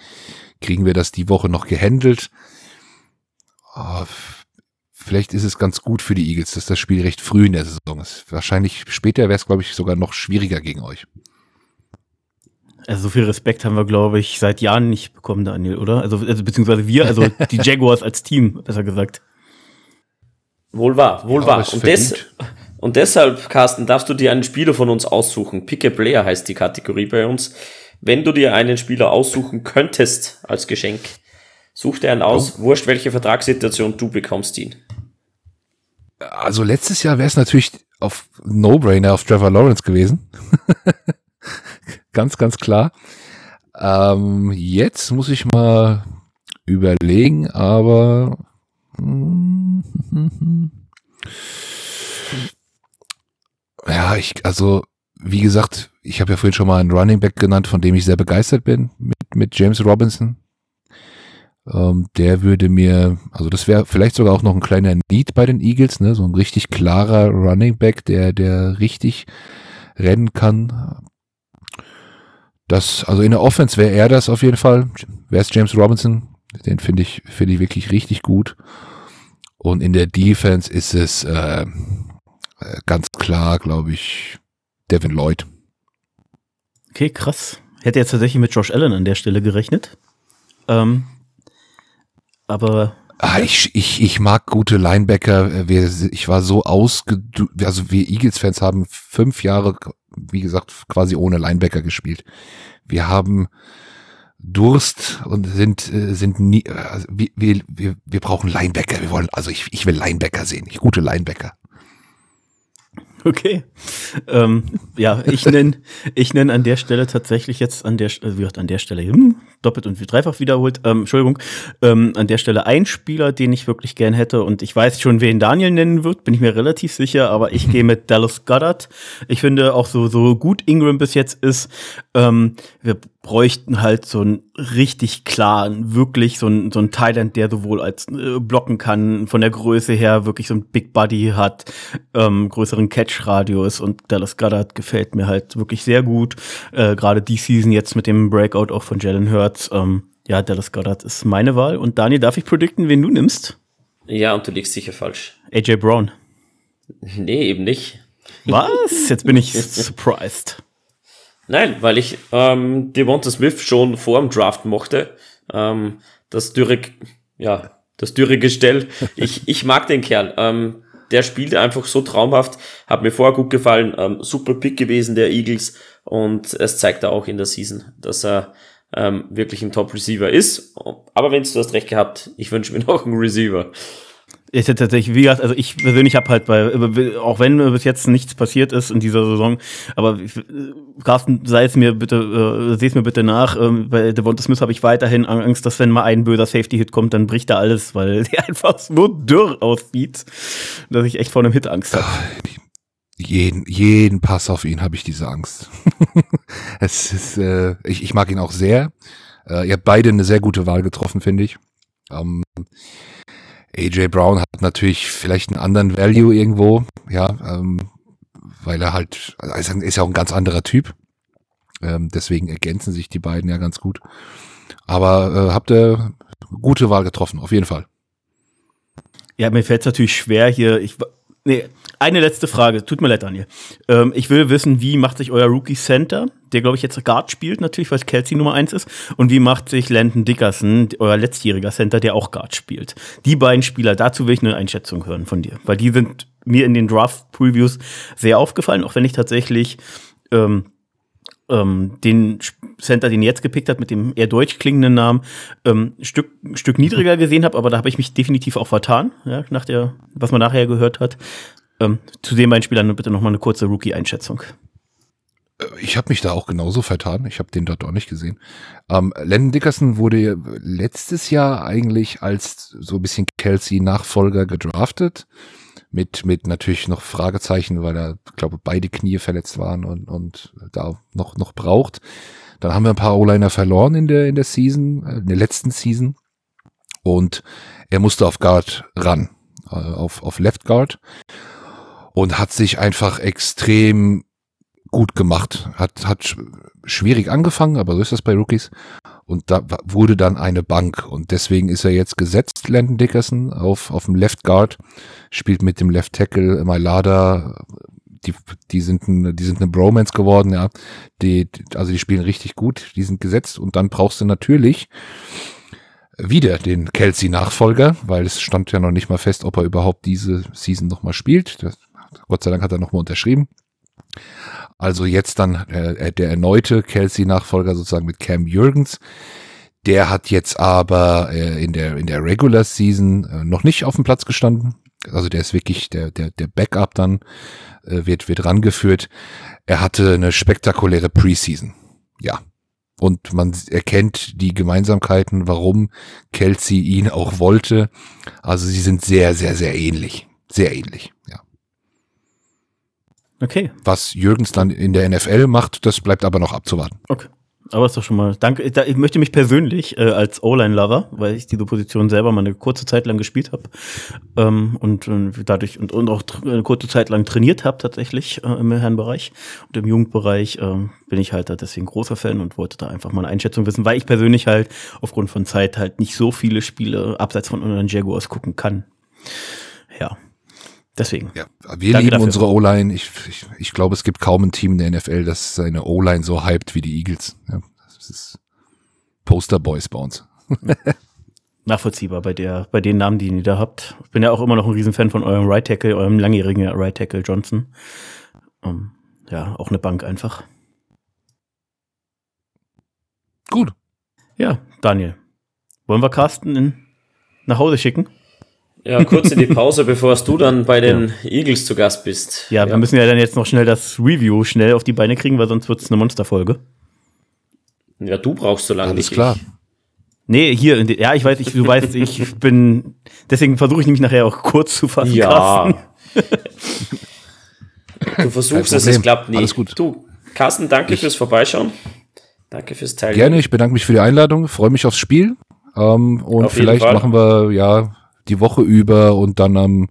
kriegen wir das die Woche noch gehandelt. Oh, vielleicht ist es ganz gut für die Eagles, dass das Spiel recht früh in der Saison ist. Wahrscheinlich später wäre es, glaube ich, sogar noch schwieriger gegen euch. Also so viel Respekt haben wir, glaube ich, seit Jahren nicht bekommen, Daniel, oder? Also, also beziehungsweise wir, also die Jaguars als Team, besser gesagt. Wohl wahr, wohl ja, wahr. Und, des, und deshalb, Carsten, darfst du dir einen Spieler von uns aussuchen. Pick a Player heißt die Kategorie bei uns. Wenn du dir einen Spieler aussuchen könntest als Geschenk, such dir einen aus, oh. wurscht welche Vertragssituation du bekommst ihn. Also letztes Jahr wäre es natürlich auf No-Brainer auf Trevor Lawrence gewesen. ganz, ganz klar. Ähm, jetzt muss ich mal überlegen, aber Ja, ich, also, wie gesagt, ich habe ja vorhin schon mal einen Running Back genannt, von dem ich sehr begeistert bin, mit, mit James Robinson. Ähm, der würde mir, also das wäre vielleicht sogar auch noch ein kleiner Need bei den Eagles, ne? So ein richtig klarer Running Back, der, der richtig rennen kann. Das, also in der Offense wäre er das auf jeden Fall. Wäre es James Robinson. Den finde ich, finde ich wirklich richtig gut. Und in der Defense ist es, äh, äh, ganz klar, glaube ich, Devin Lloyd. Okay, krass. Hätte jetzt tatsächlich mit Josh Allen an der Stelle gerechnet. Ähm, aber. Ah, ich, ich, ich mag gute Linebacker. Ich war so ausge, also wir Eagles-Fans haben fünf Jahre, wie gesagt, quasi ohne Linebacker gespielt. Wir haben Durst und sind äh, sind nie, also wir, wir, wir brauchen Linebacker. Wir wollen, also ich, ich will Linebacker sehen, ich gute Linebacker. Okay. Ähm, ja, ich nenne ich nenn an der Stelle tatsächlich jetzt an der, also wie gesagt, an der Stelle hm, doppelt und dreifach wiederholt, ähm, Entschuldigung, ähm, an der Stelle ein Spieler, den ich wirklich gern hätte und ich weiß schon, wen Daniel nennen wird, bin ich mir relativ sicher, aber ich gehe mit Dallas Goddard. Ich finde auch so, so gut Ingram bis jetzt ist, ähm, wir bräuchten halt so einen richtig klaren, wirklich so ein so ein Thailand, der sowohl als äh, blocken kann, von der Größe her wirklich so ein Big Body hat, ähm, größeren Catch-Radius und Dallas Goddard gefällt mir halt wirklich sehr gut. Äh, Gerade die Season jetzt mit dem Breakout auch von Jalen Hurts. Ähm, ja, Dallas Goddard ist meine Wahl. Und Daniel, darf ich predikten, wen du nimmst? Ja, und du liegst sicher falsch. AJ Brown. Nee, eben nicht. Was? Jetzt bin ich surprised. Nein, weil ich ähm, Devonta Smith schon vor dem Draft mochte. Ähm, das dürre, ja, das dürre Gestell. Ich, ich mag den Kerl. Ähm, der spielt einfach so traumhaft, hat mir vorher gut gefallen, ähm, super Pick gewesen der Eagles und es zeigt er auch in der Season, dass er ähm, wirklich ein Top-Receiver ist. Aber wenn du hast recht gehabt, ich wünsche mir noch einen Receiver. Ist jetzt tatsächlich, wie gesagt, also ich persönlich habe halt bei, auch wenn bis jetzt nichts passiert ist in dieser Saison, aber Carsten, sei es mir bitte, äh, seh es mir bitte nach, ähm, bei Devonta Smith habe ich weiterhin Angst, dass wenn mal ein böser Safety-Hit kommt, dann bricht da alles, weil der einfach so dürr aussieht, dass ich echt vor einem Hit Angst habe. Jeden, jeden Pass auf ihn habe ich diese Angst. es ist, äh, ich, ich mag ihn auch sehr. Äh, ihr habt beide eine sehr gute Wahl getroffen, finde ich. Ähm, AJ Brown hat natürlich vielleicht einen anderen Value irgendwo, ja, ähm, weil er halt, also ist ja auch ein ganz anderer Typ. Ähm, deswegen ergänzen sich die beiden ja ganz gut. Aber äh, habt ihr gute Wahl getroffen, auf jeden Fall. Ja, mir fällt es natürlich schwer hier. Ich, nee, eine letzte Frage. Tut mir leid, Daniel. Ähm, ich will wissen, wie macht sich euer Rookie Center, der glaube ich jetzt Guard spielt, natürlich, weil Kelsey Nummer 1 ist, und wie macht sich Landon Dickerson, euer letztjähriger Center, der auch Guard spielt? Die beiden Spieler, dazu will ich eine Einschätzung hören von dir, weil die sind mir in den Draft-Previews sehr aufgefallen, auch wenn ich tatsächlich ähm, ähm, den Center, den jetzt gepickt habt, mit dem eher deutsch klingenden Namen, ähm, Stück, Stück niedriger gesehen habe, aber da habe ich mich definitiv auch vertan, ja, nach der, was man nachher gehört hat. Ähm, zu den beiden Spielern bitte nochmal eine kurze Rookie-Einschätzung. Äh, ich habe mich da auch genauso vertan. Ich habe den dort auch nicht gesehen. Ähm, Landon Dickerson wurde letztes Jahr eigentlich als so ein bisschen Kelsey-Nachfolger gedraftet mit, mit natürlich noch Fragezeichen, weil er, glaube beide Knie verletzt waren und, und da noch, noch braucht. Dann haben wir ein paar O-Liner verloren in der, in der Season, äh, in der letzten Season. Und er musste auf Guard ran, äh, auf, auf Left Guard. Und hat sich einfach extrem gut gemacht. Hat, hat schwierig angefangen, aber so ist das bei Rookies. Und da wurde dann eine Bank. Und deswegen ist er jetzt gesetzt, Landon Dickerson, auf, auf dem Left Guard. Spielt mit dem Left Tackle Mailada. Die, die sind ein, die sind eine Bromance geworden, ja. Die, also die spielen richtig gut. Die sind gesetzt. Und dann brauchst du natürlich wieder den Kelsey-Nachfolger, weil es stand ja noch nicht mal fest, ob er überhaupt diese Season nochmal spielt. Das, Gott sei Dank hat er nochmal unterschrieben. Also jetzt dann äh, der erneute Kelsey-Nachfolger sozusagen mit Cam Jürgens. Der hat jetzt aber äh, in der in der Regular Season äh, noch nicht auf dem Platz gestanden. Also der ist wirklich der der der Backup dann äh, wird wird rangeführt. Er hatte eine spektakuläre Preseason. Ja. Und man erkennt die Gemeinsamkeiten, warum Kelsey ihn auch wollte. Also sie sind sehr sehr sehr ähnlich, sehr ähnlich. Okay. Was Jürgens dann in der NFL macht, das bleibt aber noch abzuwarten. Okay. Aber ist doch schon mal, danke. Ich möchte mich persönlich äh, als O-Line-Lover, weil ich diese Position selber mal eine kurze Zeit lang gespielt habe ähm, und, und dadurch und, und auch eine kurze Zeit lang trainiert habe tatsächlich äh, im Herrenbereich und im Jugendbereich äh, bin ich halt da deswegen großer Fan und wollte da einfach mal eine Einschätzung wissen, weil ich persönlich halt aufgrund von Zeit halt nicht so viele Spiele abseits von unseren Jaguars gucken kann. Ja. Deswegen. Ja, wir Danke lieben dafür. unsere O-Line. Ich, ich, ich glaube, es gibt kaum ein Team in der NFL, das seine O-Line so hypt wie die Eagles. Ja, das ist Poster Boys bei uns. Nachvollziehbar bei der, bei den Namen, die ihr da habt. Ich bin ja auch immer noch ein Riesenfan von eurem Right Tackle, eurem langjährigen Right Tackle Johnson. Um, ja, auch eine Bank einfach. Gut. Ja, Daniel. Wollen wir Carsten in, nach Hause schicken? Ja, kurz in die Pause, bevor du dann bei den ja. Eagles zu Gast bist. Ja, ja, wir müssen ja dann jetzt noch schnell das Review schnell auf die Beine kriegen, weil sonst wird es eine Monsterfolge. Ja, du brauchst so lange Alles nicht. klar. Nee, hier, ja, ich weiß, ich, du weißt, ich bin, deswegen versuche ich nämlich nachher auch kurz zu fassen. Ja. du versuchst es, es klappt nicht. Alles gut. Du, Carsten, danke ich, fürs Vorbeischauen. Danke fürs Teilnehmen. Gerne, ich bedanke mich für die Einladung, freue mich aufs Spiel. Ähm, und Auf vielleicht machen wir, ja, die Woche über und dann am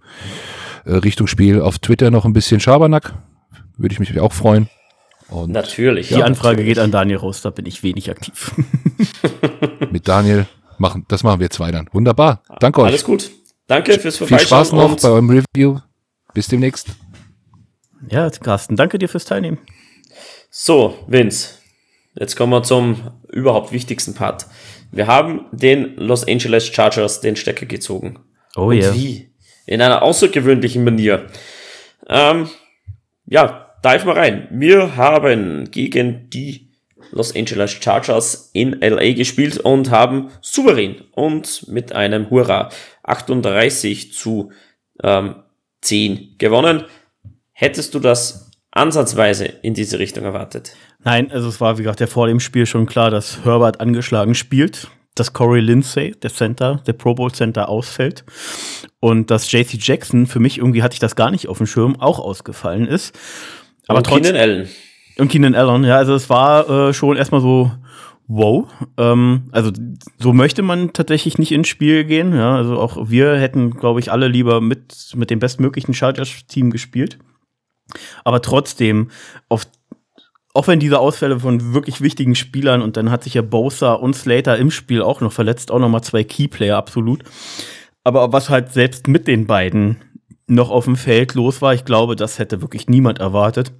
äh, Richtung Spiel auf Twitter noch ein bisschen Schabernack. Würde ich mich auch freuen. Und natürlich. Die ja, Anfrage natürlich. geht an Daniel raus, da bin ich wenig aktiv. Mit Daniel machen, das machen wir zwei dann. Wunderbar. Danke euch. Alles gut. Danke fürs Vorbeischauen. Viel Spaß noch bei eurem Review. Bis demnächst. Ja, Carsten, danke dir fürs Teilnehmen. So, Vince. Jetzt kommen wir zum überhaupt wichtigsten Part. Wir haben den Los Angeles Chargers den Stecker gezogen. Oh ja. Yeah. Wie? In einer außergewöhnlichen Manier. Ähm, ja, dive mal rein. Wir haben gegen die Los Angeles Chargers in LA gespielt und haben souverän und mit einem Hurra 38 zu ähm, 10 gewonnen. Hättest du das ansatzweise in diese Richtung erwartet? Nein, also es war, wie gesagt, ja vor dem Spiel schon klar, dass Herbert angeschlagen spielt, dass Corey Lindsay, der Center, der Pro Bowl Center, ausfällt und dass JC Jackson, für mich irgendwie hatte ich das gar nicht auf dem Schirm, auch ausgefallen ist. Aber und trotzdem. Keenan Allen. Und Keenan Allen, ja, also es war äh, schon erstmal so, wow. Ähm, also so möchte man tatsächlich nicht ins Spiel gehen. Ja, also auch wir hätten, glaube ich, alle lieber mit, mit dem bestmöglichen Chargers-Team gespielt. Aber trotzdem, auf auch wenn diese Ausfälle von wirklich wichtigen Spielern und dann hat sich ja Bosa und Slater im Spiel auch noch verletzt, auch nochmal zwei Keyplayer absolut. Aber was halt selbst mit den beiden noch auf dem Feld los war, ich glaube, das hätte wirklich niemand erwartet.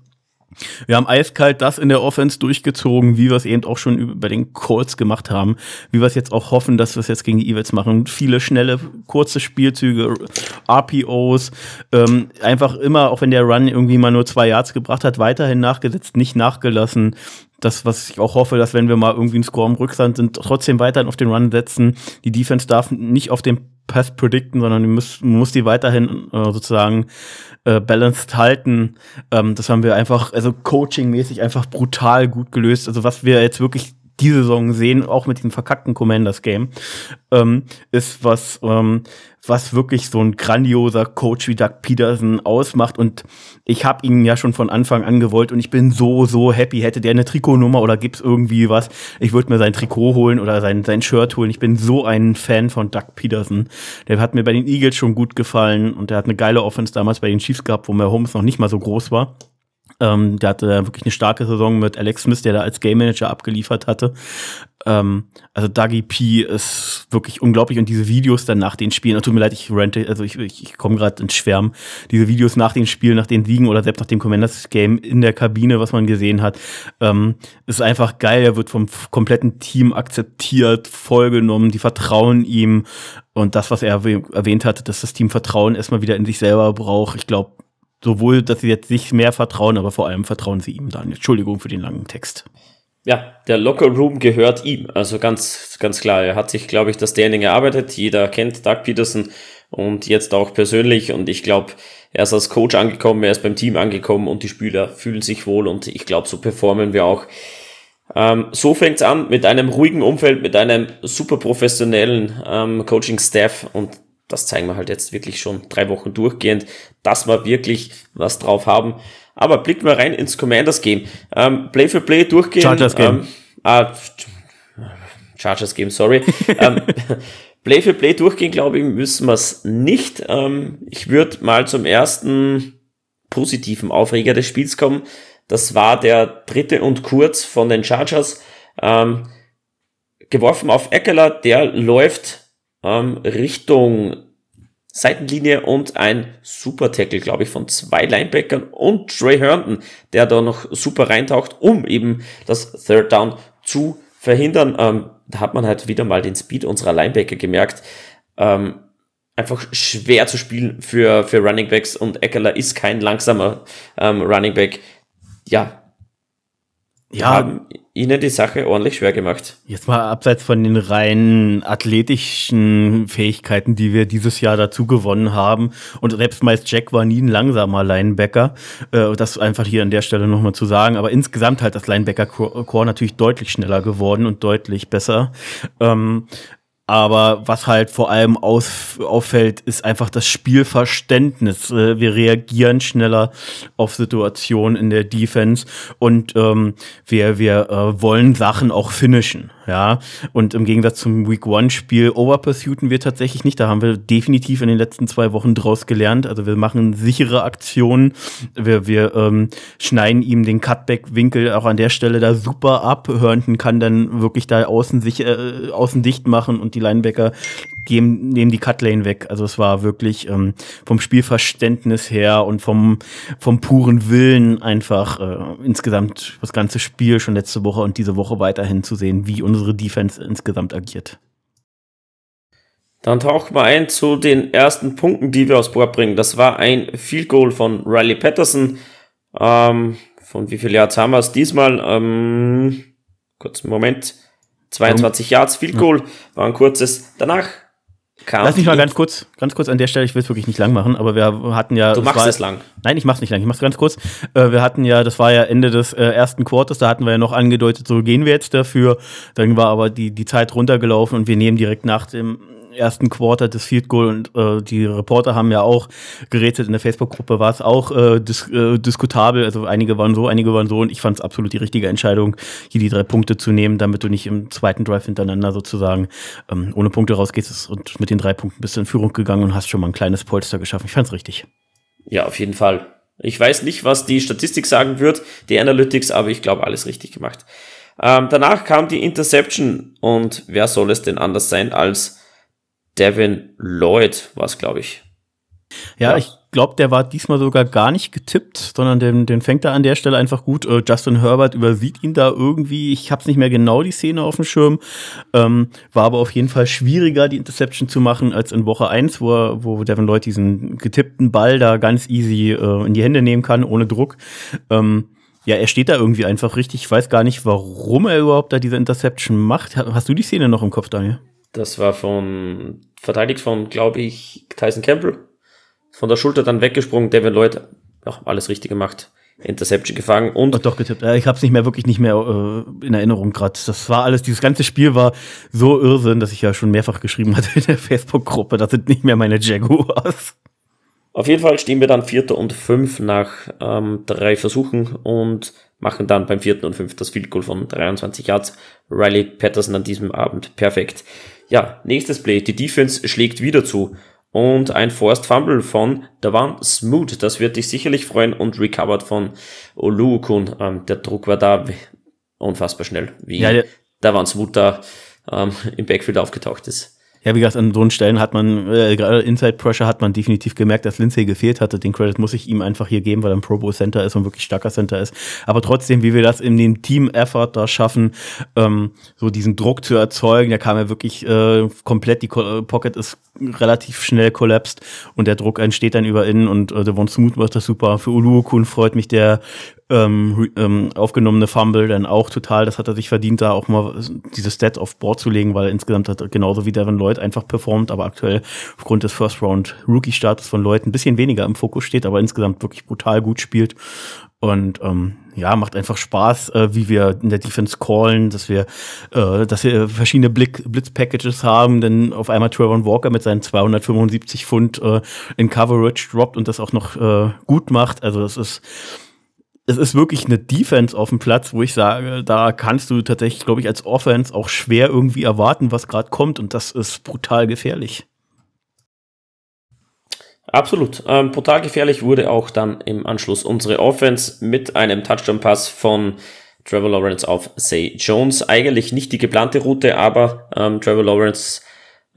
Wir haben eiskalt das in der Offense durchgezogen, wie wir es eben auch schon bei den Colts gemacht haben, wie wir es jetzt auch hoffen, dass wir es jetzt gegen die Eagles machen. Viele schnelle, kurze Spielzüge, RPOs, ähm, einfach immer, auch wenn der Run irgendwie mal nur zwei Yards gebracht hat, weiterhin nachgesetzt, nicht nachgelassen. Das, was ich auch hoffe, dass wenn wir mal irgendwie einen Score im Rückstand sind, trotzdem weiterhin auf den Run setzen. Die Defense darf nicht auf den Pass predikten, sondern die muss, muss die weiterhin äh, sozusagen äh, balanced halten. Ähm, das haben wir einfach, also coachingmäßig einfach brutal gut gelöst. Also was wir jetzt wirklich diese Saison sehen, auch mit dem verkackten Commanders Game, ähm, ist was, ähm, was wirklich so ein grandioser Coach wie Doug Peterson ausmacht. Und ich habe ihn ja schon von Anfang an gewollt und ich bin so, so happy. Hätte der eine Trikotnummer oder gibt's irgendwie was, ich würde mir sein Trikot holen oder sein, sein Shirt holen. Ich bin so ein Fan von Doug Peterson. Der hat mir bei den Eagles schon gut gefallen und der hat eine geile Offense damals bei den Chiefs gehabt, wo mir Holmes noch nicht mal so groß war. Ähm, der hatte wirklich eine starke Saison mit Alex Smith, der da als Game Manager abgeliefert hatte. Ähm, also Dougie P ist wirklich unglaublich und diese Videos dann nach den Spielen, tut mir leid, ich rente, also ich, ich, ich komme gerade ins Schwärmen, diese Videos nach den Spielen, nach den Siegen oder selbst nach dem Commanders Game in der Kabine, was man gesehen hat, ähm, ist einfach geil. Er wird vom kompletten Team akzeptiert, vollgenommen, die vertrauen ihm und das, was er erwähnt hat, dass das Team Vertrauen erstmal wieder in sich selber braucht. Ich glaube, sowohl, dass sie jetzt sich mehr vertrauen, aber vor allem vertrauen sie ihm dann. Entschuldigung für den langen Text. Ja, der Locker Room gehört ihm. Also ganz, ganz klar. Er hat sich, glaube ich, das Standing erarbeitet. Jeder kennt Doug Peterson und jetzt auch persönlich. Und ich glaube, er ist als Coach angekommen, er ist beim Team angekommen und die Spieler fühlen sich wohl. Und ich glaube, so performen wir auch. Ähm, so fängt's an mit einem ruhigen Umfeld, mit einem super professionellen ähm, Coaching-Staff und das zeigen wir halt jetzt wirklich schon drei Wochen durchgehend, dass wir wirklich was drauf haben. Aber blicken wir rein ins Commanders Game. Ähm, Play for Play durchgehen. Chargers Game. Ähm, ah, Chargers Game, sorry. ähm, Play for Play durchgehen, glaube ich, müssen wir es nicht. Ähm, ich würde mal zum ersten positiven Aufreger des Spiels kommen. Das war der dritte und kurz von den Chargers. Ähm, geworfen auf Eckler, der läuft ähm, Richtung Seitenlinie und ein super Tackle, glaube ich, von zwei Linebackern und Trey Herndon, der da noch super reintaucht, um eben das Third Down zu verhindern. Ähm, da hat man halt wieder mal den Speed unserer Linebacker gemerkt. Ähm, einfach schwer zu spielen für, für Running Backs und Eckler ist kein langsamer ähm, Running Back. Ja, ja, haben ihnen die Sache ordentlich schwer gemacht. Jetzt mal abseits von den rein athletischen Fähigkeiten, die wir dieses Jahr dazu gewonnen haben. Und selbst meist Jack war nie ein langsamer Linebacker. Äh, das einfach hier an der Stelle nochmal zu sagen. Aber insgesamt halt das Linebacker-Core natürlich deutlich schneller geworden und deutlich besser. Aber was halt vor allem aus, auffällt, ist einfach das Spielverständnis. Äh, wir reagieren schneller auf Situationen in der Defense und ähm, wir, wir äh, wollen Sachen auch finishen. Ja, und im Gegensatz zum Week One Spiel overpursuiten wir tatsächlich nicht. Da haben wir definitiv in den letzten zwei Wochen draus gelernt. Also wir machen sichere Aktionen. Wir, wir ähm, schneiden ihm den Cutback-Winkel auch an der Stelle da super ab. Hörnten kann dann wirklich da außen, sich, äh, außen dicht machen und die Linebacker geben, nehmen die Cutlane weg. Also es war wirklich ähm, vom Spielverständnis her und vom, vom puren Willen einfach äh, insgesamt das ganze Spiel schon letzte Woche und diese Woche weiterhin zu sehen, wie unsere Defense insgesamt agiert. Dann tauchen wir ein zu den ersten Punkten, die wir aus Bord bringen. Das war ein Field Goal von Riley Patterson. Ähm, von wie viel Yards haben wir es diesmal? Ähm, kurzen Moment. 22 Yards Field Goal war ein kurzes. Danach Kam Lass mich mal ganz kurz, ganz kurz an der Stelle, ich will es wirklich nicht lang machen, aber wir hatten ja. Du machst war, es lang. Nein, ich mach's nicht lang, ich mach's ganz kurz. Äh, wir hatten ja, das war ja Ende des äh, ersten Quarters, da hatten wir ja noch angedeutet, so gehen wir jetzt dafür. Dann war aber die, die Zeit runtergelaufen und wir nehmen direkt nach dem ersten Quarter des Field Goal und äh, die Reporter haben ja auch gerätet in der Facebook-Gruppe, war es auch äh, dis äh, diskutabel. Also einige waren so, einige waren so und ich fand es absolut die richtige Entscheidung, hier die drei Punkte zu nehmen, damit du nicht im zweiten Drive hintereinander sozusagen ähm, ohne Punkte rausgehst und mit den drei Punkten bist du in Führung gegangen und hast schon mal ein kleines Polster geschaffen. Ich fand es richtig. Ja, auf jeden Fall. Ich weiß nicht, was die Statistik sagen wird, die Analytics, aber ich glaube, alles richtig gemacht. Ähm, danach kam die Interception und wer soll es denn anders sein als Devin Lloyd war es, glaube ich. Ja, ja. ich glaube, der war diesmal sogar gar nicht getippt, sondern den, den fängt er an der Stelle einfach gut. Äh, Justin Herbert übersieht ihn da irgendwie. Ich habe es nicht mehr genau die Szene auf dem Schirm. Ähm, war aber auf jeden Fall schwieriger, die Interception zu machen, als in Woche 1, wo, er, wo Devin Lloyd diesen getippten Ball da ganz easy äh, in die Hände nehmen kann, ohne Druck. Ähm, ja, er steht da irgendwie einfach richtig. Ich weiß gar nicht, warum er überhaupt da diese Interception macht. Hast du die Szene noch im Kopf, Daniel? Das war von, verteidigt von, glaube ich, Tyson Campbell von der Schulter dann weggesprungen. Devin Lloyd, ja, alles richtig gemacht. Interception gefangen und. Oh, doch getippt. Ich habe es nicht mehr wirklich nicht mehr äh, in Erinnerung gerade. Das war alles, dieses ganze Spiel war so Irrsinn, dass ich ja schon mehrfach geschrieben hatte in der Facebook-Gruppe. Das sind nicht mehr meine Jaguars. Auf jeden Fall stehen wir dann Vierter und Fünf nach ähm, drei Versuchen und machen dann beim vierten und fünf das Field Goal von 23 Yards. Riley Patterson an diesem Abend perfekt. Ja, nächstes Play. Die Defense schlägt wieder zu und ein Forced Fumble von Davan Smoot. Das wird dich sicherlich freuen und recovered von Oluokun. Ähm, der Druck war da unfassbar schnell, wie ja, Davan Smoot da ähm, im Backfield aufgetaucht ist. Ja, wie gesagt, an so Stellen hat man, äh, gerade Inside Pressure hat man definitiv gemerkt, dass Lindsay gefehlt hatte. Den Credit muss ich ihm einfach hier geben, weil er ein Pro Bowl Center ist und wirklich starker Center ist. Aber trotzdem, wie wir das in dem Team Effort da schaffen, ähm, so diesen Druck zu erzeugen, da kam ja wirklich äh, komplett, die Pocket ist relativ schnell kollapst und der Druck entsteht dann über innen und äh, Devon Smooth macht das super. Für Uluokun freut mich der ähm, ähm, aufgenommene Fumble dann auch total. Das hat er sich verdient, da auch mal diese Stat auf Board zu legen, weil er insgesamt hat genauso wie Devin Lloyd einfach performt, aber aktuell aufgrund des First Round Rookie Status von Lloyd ein bisschen weniger im Fokus steht, aber insgesamt wirklich brutal gut spielt. Und ähm, ja, macht einfach Spaß, äh, wie wir in der Defense callen, dass wir, äh, dass wir verschiedene Blitz-Packages haben, denn auf einmal Trevor Walker mit seinen 275 Pfund äh, in Coverage droppt und das auch noch äh, gut macht. Also das ist es ist wirklich eine Defense auf dem Platz, wo ich sage, da kannst du tatsächlich, glaube ich, als Offense auch schwer irgendwie erwarten, was gerade kommt und das ist brutal gefährlich. Absolut. Ähm, brutal gefährlich wurde auch dann im Anschluss unsere Offense mit einem Touchdown-Pass von Trevor Lawrence auf Say Jones. Eigentlich nicht die geplante Route, aber ähm, Trevor Lawrence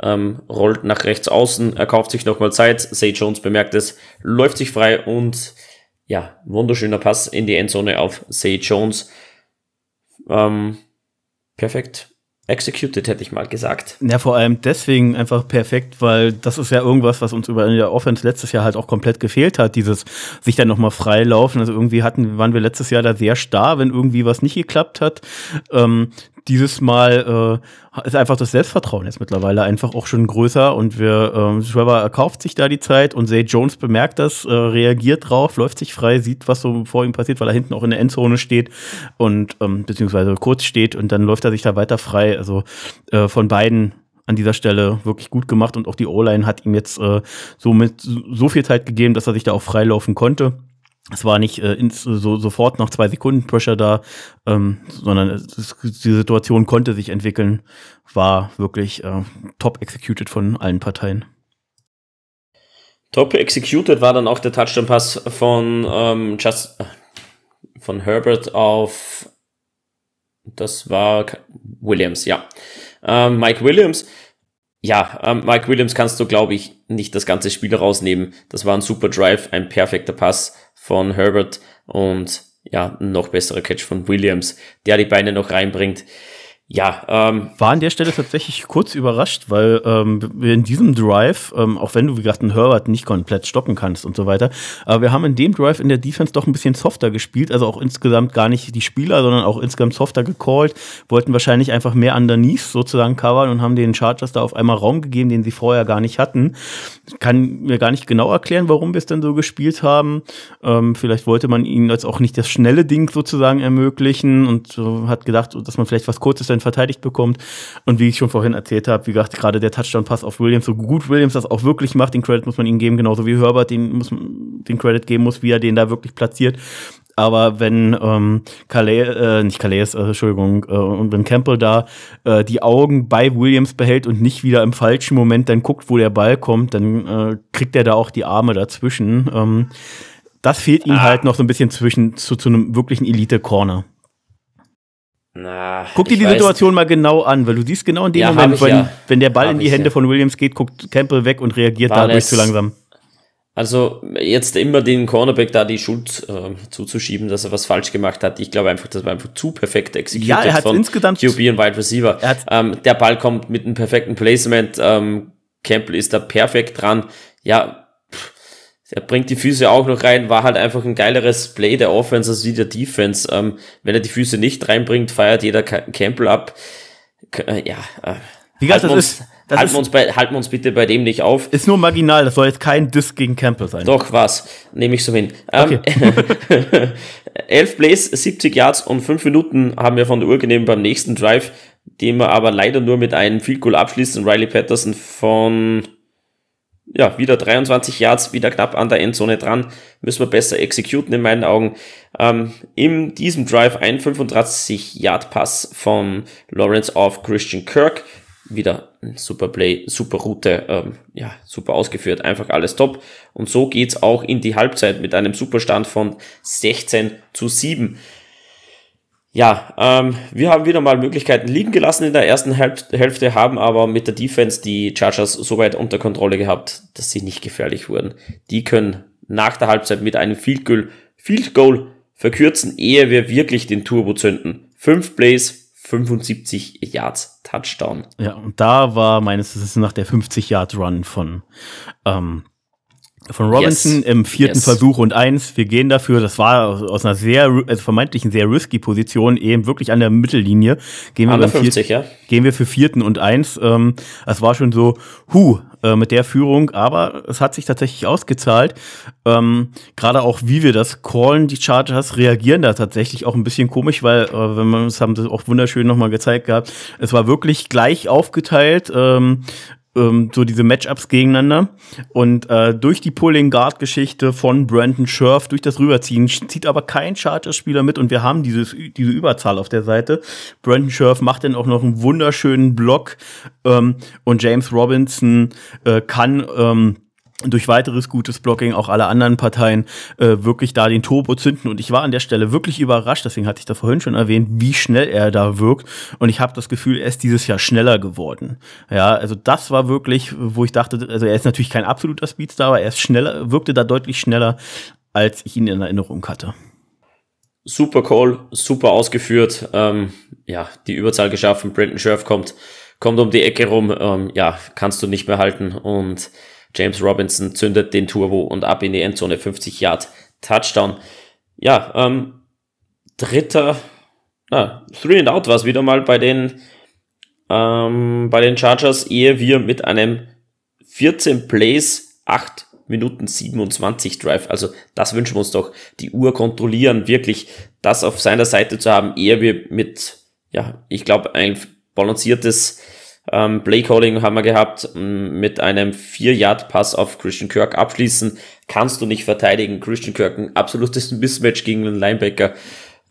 ähm, rollt nach rechts außen, er kauft sich nochmal Zeit. Say Jones bemerkt es, läuft sich frei und ja, wunderschöner Pass in die Endzone auf Say Jones. Ähm, perfekt executed, hätte ich mal gesagt. Ja, vor allem deswegen einfach perfekt, weil das ist ja irgendwas, was uns über in der Offense letztes Jahr halt auch komplett gefehlt hat, dieses sich dann nochmal frei laufen. Also irgendwie hatten, waren wir letztes Jahr da sehr starr, wenn irgendwie was nicht geklappt hat. Ähm, dieses Mal äh, ist einfach das Selbstvertrauen jetzt mittlerweile einfach auch schon größer und wir ähm, Trevor erkauft sich da die Zeit und Zay Jones bemerkt das, äh, reagiert drauf, läuft sich frei, sieht, was so vor ihm passiert, weil er hinten auch in der Endzone steht und ähm, beziehungsweise kurz steht und dann läuft er sich da weiter frei. Also äh, von beiden an dieser Stelle wirklich gut gemacht und auch die O-Line hat ihm jetzt äh, so mit so viel Zeit gegeben, dass er sich da auch freilaufen konnte es war nicht äh, ins, so, sofort nach zwei Sekunden Pressure da, ähm, sondern es, die Situation konnte sich entwickeln, war wirklich äh, top executed von allen Parteien. Top executed war dann auch der Touchdown-Pass von, ähm, Just, von Herbert auf, das war Williams, ja. Ähm, Mike Williams, ja, ähm, Mike Williams kannst du, glaube ich, nicht das ganze Spiel rausnehmen. Das war ein super Drive, ein perfekter Pass von Herbert und ja, noch besserer Catch von Williams, der die Beine noch reinbringt. Ja, ähm, war an der Stelle tatsächlich kurz überrascht, weil ähm, wir in diesem Drive, ähm, auch wenn du wie gesagt einen Herbert nicht komplett stoppen kannst und so weiter, aber wir haben in dem Drive in der Defense doch ein bisschen softer gespielt, also auch insgesamt gar nicht die Spieler, sondern auch insgesamt softer gecallt, wollten wahrscheinlich einfach mehr underneath sozusagen covern und haben den Chargers da auf einmal Raum gegeben, den sie vorher gar nicht hatten. Kann mir gar nicht genau erklären, warum wir es denn so gespielt haben. Ähm, vielleicht wollte man ihnen jetzt auch nicht das schnelle Ding sozusagen ermöglichen und äh, hat gedacht, dass man vielleicht was Kurzes dann verteidigt bekommt. Und wie ich schon vorhin erzählt habe, wie gesagt, gerade der Touchdown-Pass auf Williams, so gut Williams das auch wirklich macht, den Credit muss man ihm geben, genauso wie Herbert den, muss, den Credit geben muss, wie er den da wirklich platziert. Aber wenn ähm, Calais, äh, nicht Calais, äh, Entschuldigung, äh, und wenn Campbell da äh, die Augen bei Williams behält und nicht wieder im falschen Moment dann guckt, wo der Ball kommt, dann äh, kriegt er da auch die Arme dazwischen. Ähm, das fehlt ihm ah. halt noch so ein bisschen zwischen zu, zu einem wirklichen Elite-Corner. Na, Guck dir die Situation mal genau an, weil du siehst genau in dem ja, Moment, wenn, ja. wenn der Ball hab in die Hände ja. von Williams geht, guckt Campbell weg und reagiert War dadurch zu langsam. Also jetzt immer den Cornerback da die Schuld äh, zuzuschieben, dass er was falsch gemacht hat. Ich glaube einfach, das war einfach zu perfekt exekutiert ja, er hat von insgesamt QB und Wide Receiver. Ähm, der Ball kommt mit einem perfekten Placement. Ähm, Campbell ist da perfekt dran. Ja, er bringt die Füße auch noch rein, war halt einfach ein geileres Play der Offense als wie der Defense. Ähm, wenn er die Füße nicht reinbringt, feiert jeder Campbell ab. Äh, ja, äh, wie gesagt, das uns, ist, das halten, ist, wir uns bei, halten uns bitte bei dem nicht auf. Ist nur marginal, das soll jetzt kein Diss gegen Campbell sein. Doch, was? Nehme ich so hin. Ähm, okay. 11 Plays, 70 Yards und 5 Minuten haben wir von der Uhr genommen beim nächsten Drive, den wir aber leider nur mit einem Field Goal abschließen. Riley Patterson von ja, wieder 23 Yards, wieder knapp an der Endzone dran. Müssen wir besser exekuten in meinen Augen. Ähm, in diesem Drive ein 35 Yard Pass von Lawrence auf Christian Kirk. Wieder super Play, super Route, ähm, ja, super ausgeführt, einfach alles top. Und so geht's auch in die Halbzeit mit einem Superstand von 16 zu 7. Ja, ähm, wir haben wieder mal Möglichkeiten liegen gelassen in der ersten Hälfte, haben aber mit der Defense die Chargers so weit unter Kontrolle gehabt, dass sie nicht gefährlich wurden. Die können nach der Halbzeit mit einem Field Goal, Field Goal verkürzen, ehe wir wirklich den Turbo zünden. Fünf Plays, 75 Yards, Touchdown. Ja, und da war meines Erachtens nach der 50 Yard Run von ähm, von Robinson yes. im vierten yes. Versuch und eins. Wir gehen dafür, das war aus einer sehr, also vermeintlich eine sehr risky Position, eben wirklich an der Mittellinie. Gehen wir, 50, ja. gehen wir für vierten und eins. Ähm, es war schon so, hu, äh, mit der Führung, aber es hat sich tatsächlich ausgezahlt. Ähm, Gerade auch, wie wir das callen, die Chargers reagieren da tatsächlich auch ein bisschen komisch, weil, äh, wenn man, das haben sie auch wunderschön nochmal gezeigt gehabt, es war wirklich gleich aufgeteilt. Ähm, ähm, so diese Matchups gegeneinander. Und äh, durch die Pulling Guard Geschichte von Brandon Scherf, durch das Rüberziehen, zieht aber kein Chargers-Spieler mit und wir haben dieses, diese Überzahl auf der Seite. Brandon Scherf macht dann auch noch einen wunderschönen Block ähm, und James Robinson äh, kann ähm, durch weiteres gutes Blocking auch alle anderen Parteien äh, wirklich da den Turbo zünden. Und ich war an der Stelle wirklich überrascht, deswegen hatte ich da vorhin schon erwähnt, wie schnell er da wirkt. Und ich habe das Gefühl, er ist dieses Jahr schneller geworden. Ja, also das war wirklich, wo ich dachte, also er ist natürlich kein absoluter Speedstar, aber er ist schneller, wirkte da deutlich schneller, als ich ihn in Erinnerung hatte. Super Call, super ausgeführt. Ähm, ja, die Überzahl geschaffen. Brandon Scherf kommt, kommt um die Ecke rum. Ähm, ja, kannst du nicht mehr halten und James Robinson zündet den Turbo und ab in die Endzone 50 Yard Touchdown. Ja, ähm, dritter, ah, Three and Out war es wieder mal bei den, ähm, bei den Chargers, ehe wir mit einem 14 Plays, 8 Minuten 27 Drive, also das wünschen wir uns doch, die Uhr kontrollieren, wirklich das auf seiner Seite zu haben, ehe wir mit, ja, ich glaube, ein balanciertes ähm, Playcalling haben wir gehabt, mit einem 4-Yard-Pass auf Christian Kirk abschließen. Kannst du nicht verteidigen. Christian Kirk ein absolutes Mismatch gegen den Linebacker.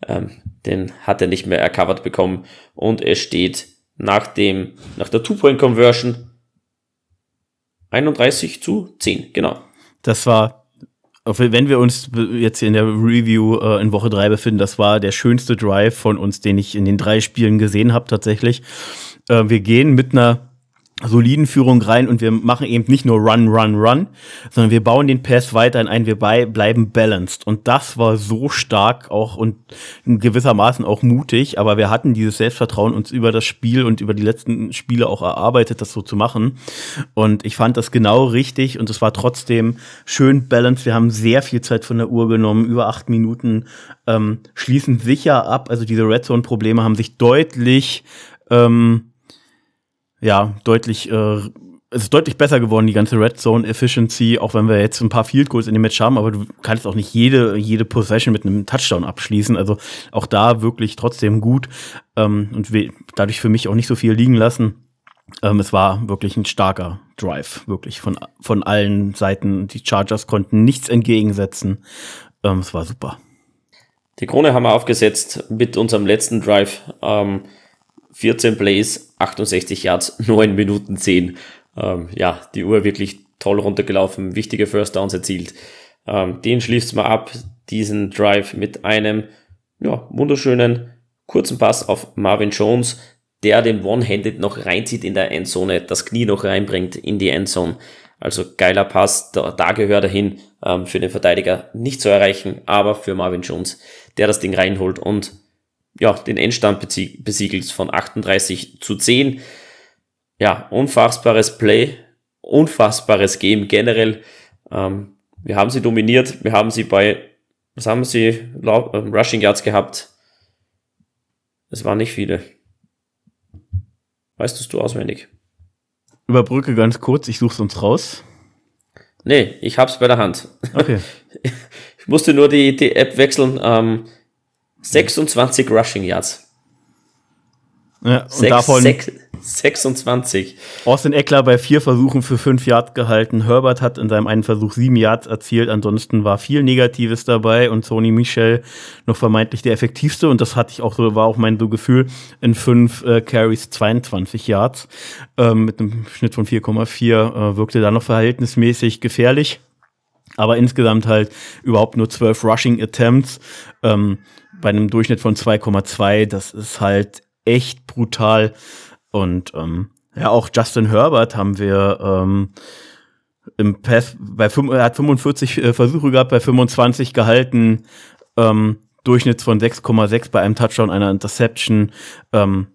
Ähm, den hat er nicht mehr ercovered bekommen. Und es steht nach dem, nach der Two-Point-Conversion 31 zu 10, genau. Das war wenn wir uns jetzt in der Review äh, in Woche 3 befinden, das war der schönste Drive von uns, den ich in den drei Spielen gesehen habe tatsächlich äh, wir gehen mit einer soliden Führung rein und wir machen eben nicht nur Run, Run, Run, sondern wir bauen den Pass weiter ein, wir bei, bleiben balanced. Und das war so stark auch und gewissermaßen auch mutig, aber wir hatten dieses Selbstvertrauen uns über das Spiel und über die letzten Spiele auch erarbeitet, das so zu machen. Und ich fand das genau richtig und es war trotzdem schön balanced. Wir haben sehr viel Zeit von der Uhr genommen, über acht Minuten, ähm, schließen sicher ab. Also diese Red Zone-Probleme haben sich deutlich ähm, ja, deutlich, äh, es ist deutlich besser geworden, die ganze Red Zone Efficiency, auch wenn wir jetzt ein paar Field Goals in dem Match haben, aber du kannst auch nicht jede, jede Possession mit einem Touchdown abschließen. Also auch da wirklich trotzdem gut ähm, und dadurch für mich auch nicht so viel liegen lassen. Ähm, es war wirklich ein starker Drive, wirklich von, von allen Seiten. Die Chargers konnten nichts entgegensetzen. Ähm, es war super. Die Krone haben wir aufgesetzt mit unserem letzten Drive. Ähm, 14 Plays, 68 Yards, 9 Minuten 10. Ähm, ja, die Uhr wirklich toll runtergelaufen, wichtige First Downs erzielt. Ähm, den schließt man ab, diesen Drive mit einem ja, wunderschönen kurzen Pass auf Marvin Jones, der den One-Handed noch reinzieht in der Endzone, das Knie noch reinbringt in die Endzone. Also geiler Pass, da, da gehört er hin, ähm, für den Verteidiger nicht zu erreichen, aber für Marvin Jones, der das Ding reinholt und ja, den Endstand besiegelt von 38 zu 10. Ja, unfassbares Play, unfassbares Game generell. Ähm, wir haben sie dominiert, wir haben sie bei, was haben sie, äh, Rushing Yards gehabt? Es waren nicht viele. Weißt du auswendig? Überbrücke ganz kurz, ich suche uns raus. Nee, ich hab's bei der Hand. Okay. ich musste nur die, die App wechseln. Ähm, 26 Rushing Yards. Ja, und sechs, davon sechs, 26. Austin Eckler bei vier Versuchen für fünf Yards gehalten. Herbert hat in seinem einen Versuch sieben Yards erzielt. Ansonsten war viel Negatives dabei und Sony Michel noch vermeintlich der effektivste. Und das hatte ich auch so, war auch mein so Gefühl in fünf äh, Carries 22 Yards ähm, mit einem Schnitt von 4,4 äh, wirkte da noch verhältnismäßig gefährlich. Aber insgesamt halt überhaupt nur zwölf Rushing Attempts ähm, bei einem Durchschnitt von 2,2. Das ist halt echt brutal. Und ähm, ja, auch Justin Herbert haben wir ähm, im Pass bei er hat 45 äh, Versuche gehabt, bei 25 gehalten, ähm, Durchschnitt von 6,6 bei einem Touchdown, einer Interception. Ähm,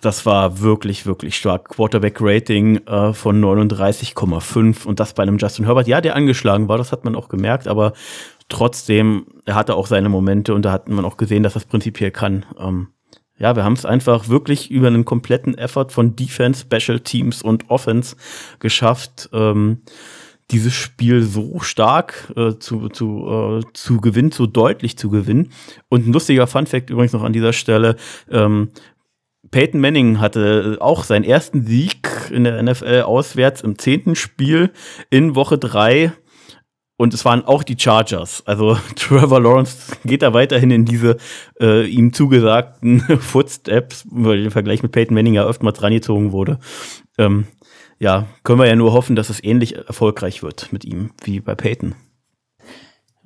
das war wirklich, wirklich stark. Quarterback-Rating äh, von 39,5 und das bei einem Justin Herbert. Ja, der angeschlagen war, das hat man auch gemerkt, aber trotzdem, er hatte auch seine Momente und da hat man auch gesehen, dass das prinzipiell kann. Ähm, ja, wir haben es einfach wirklich über einen kompletten Effort von Defense, Special Teams und Offense geschafft, ähm, dieses Spiel so stark äh, zu, zu, äh, zu gewinnen, so deutlich zu gewinnen. Und ein lustiger Fun-Fact übrigens noch an dieser Stelle. Ähm, Peyton Manning hatte auch seinen ersten Sieg in der NFL auswärts im zehnten Spiel in Woche drei und es waren auch die Chargers. Also Trevor Lawrence geht da weiterhin in diese äh, ihm zugesagten Footsteps, weil der Vergleich mit Peyton Manning ja oftmals rangezogen wurde. Ähm, ja, können wir ja nur hoffen, dass es ähnlich erfolgreich wird mit ihm wie bei Peyton.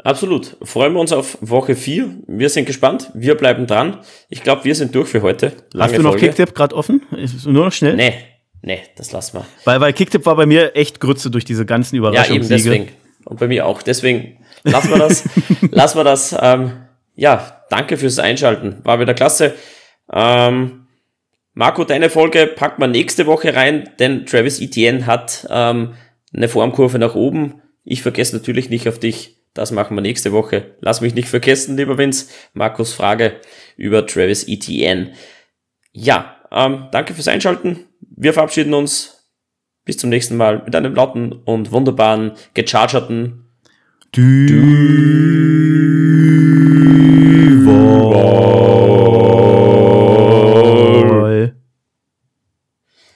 Absolut. Freuen wir uns auf Woche 4. Wir sind gespannt. Wir bleiben dran. Ich glaube, wir sind durch für heute. Lange Hast du noch Kicktip gerade offen? Nur noch schnell? Nee, nee, das lassen wir. Weil, weil Kicktip war bei mir echt Grütze durch diese ganzen Überraschungssiege. Ja, eben deswegen. Und bei mir auch. Deswegen lassen wir das. lassen wir das. Ähm, ja, danke fürs Einschalten. War wieder klasse. Ähm, Marco, deine Folge packt man nächste Woche rein, denn Travis Etienne hat ähm, eine Formkurve nach oben. Ich vergesse natürlich nicht auf dich. Das machen wir nächste Woche. Lass mich nicht vergessen, lieber Vince. Markus Frage über Travis Etienne. Ja, ähm, danke fürs Einschalten. Wir verabschieden uns. Bis zum nächsten Mal mit einem lauten und wunderbaren, gechargerten Dü Dü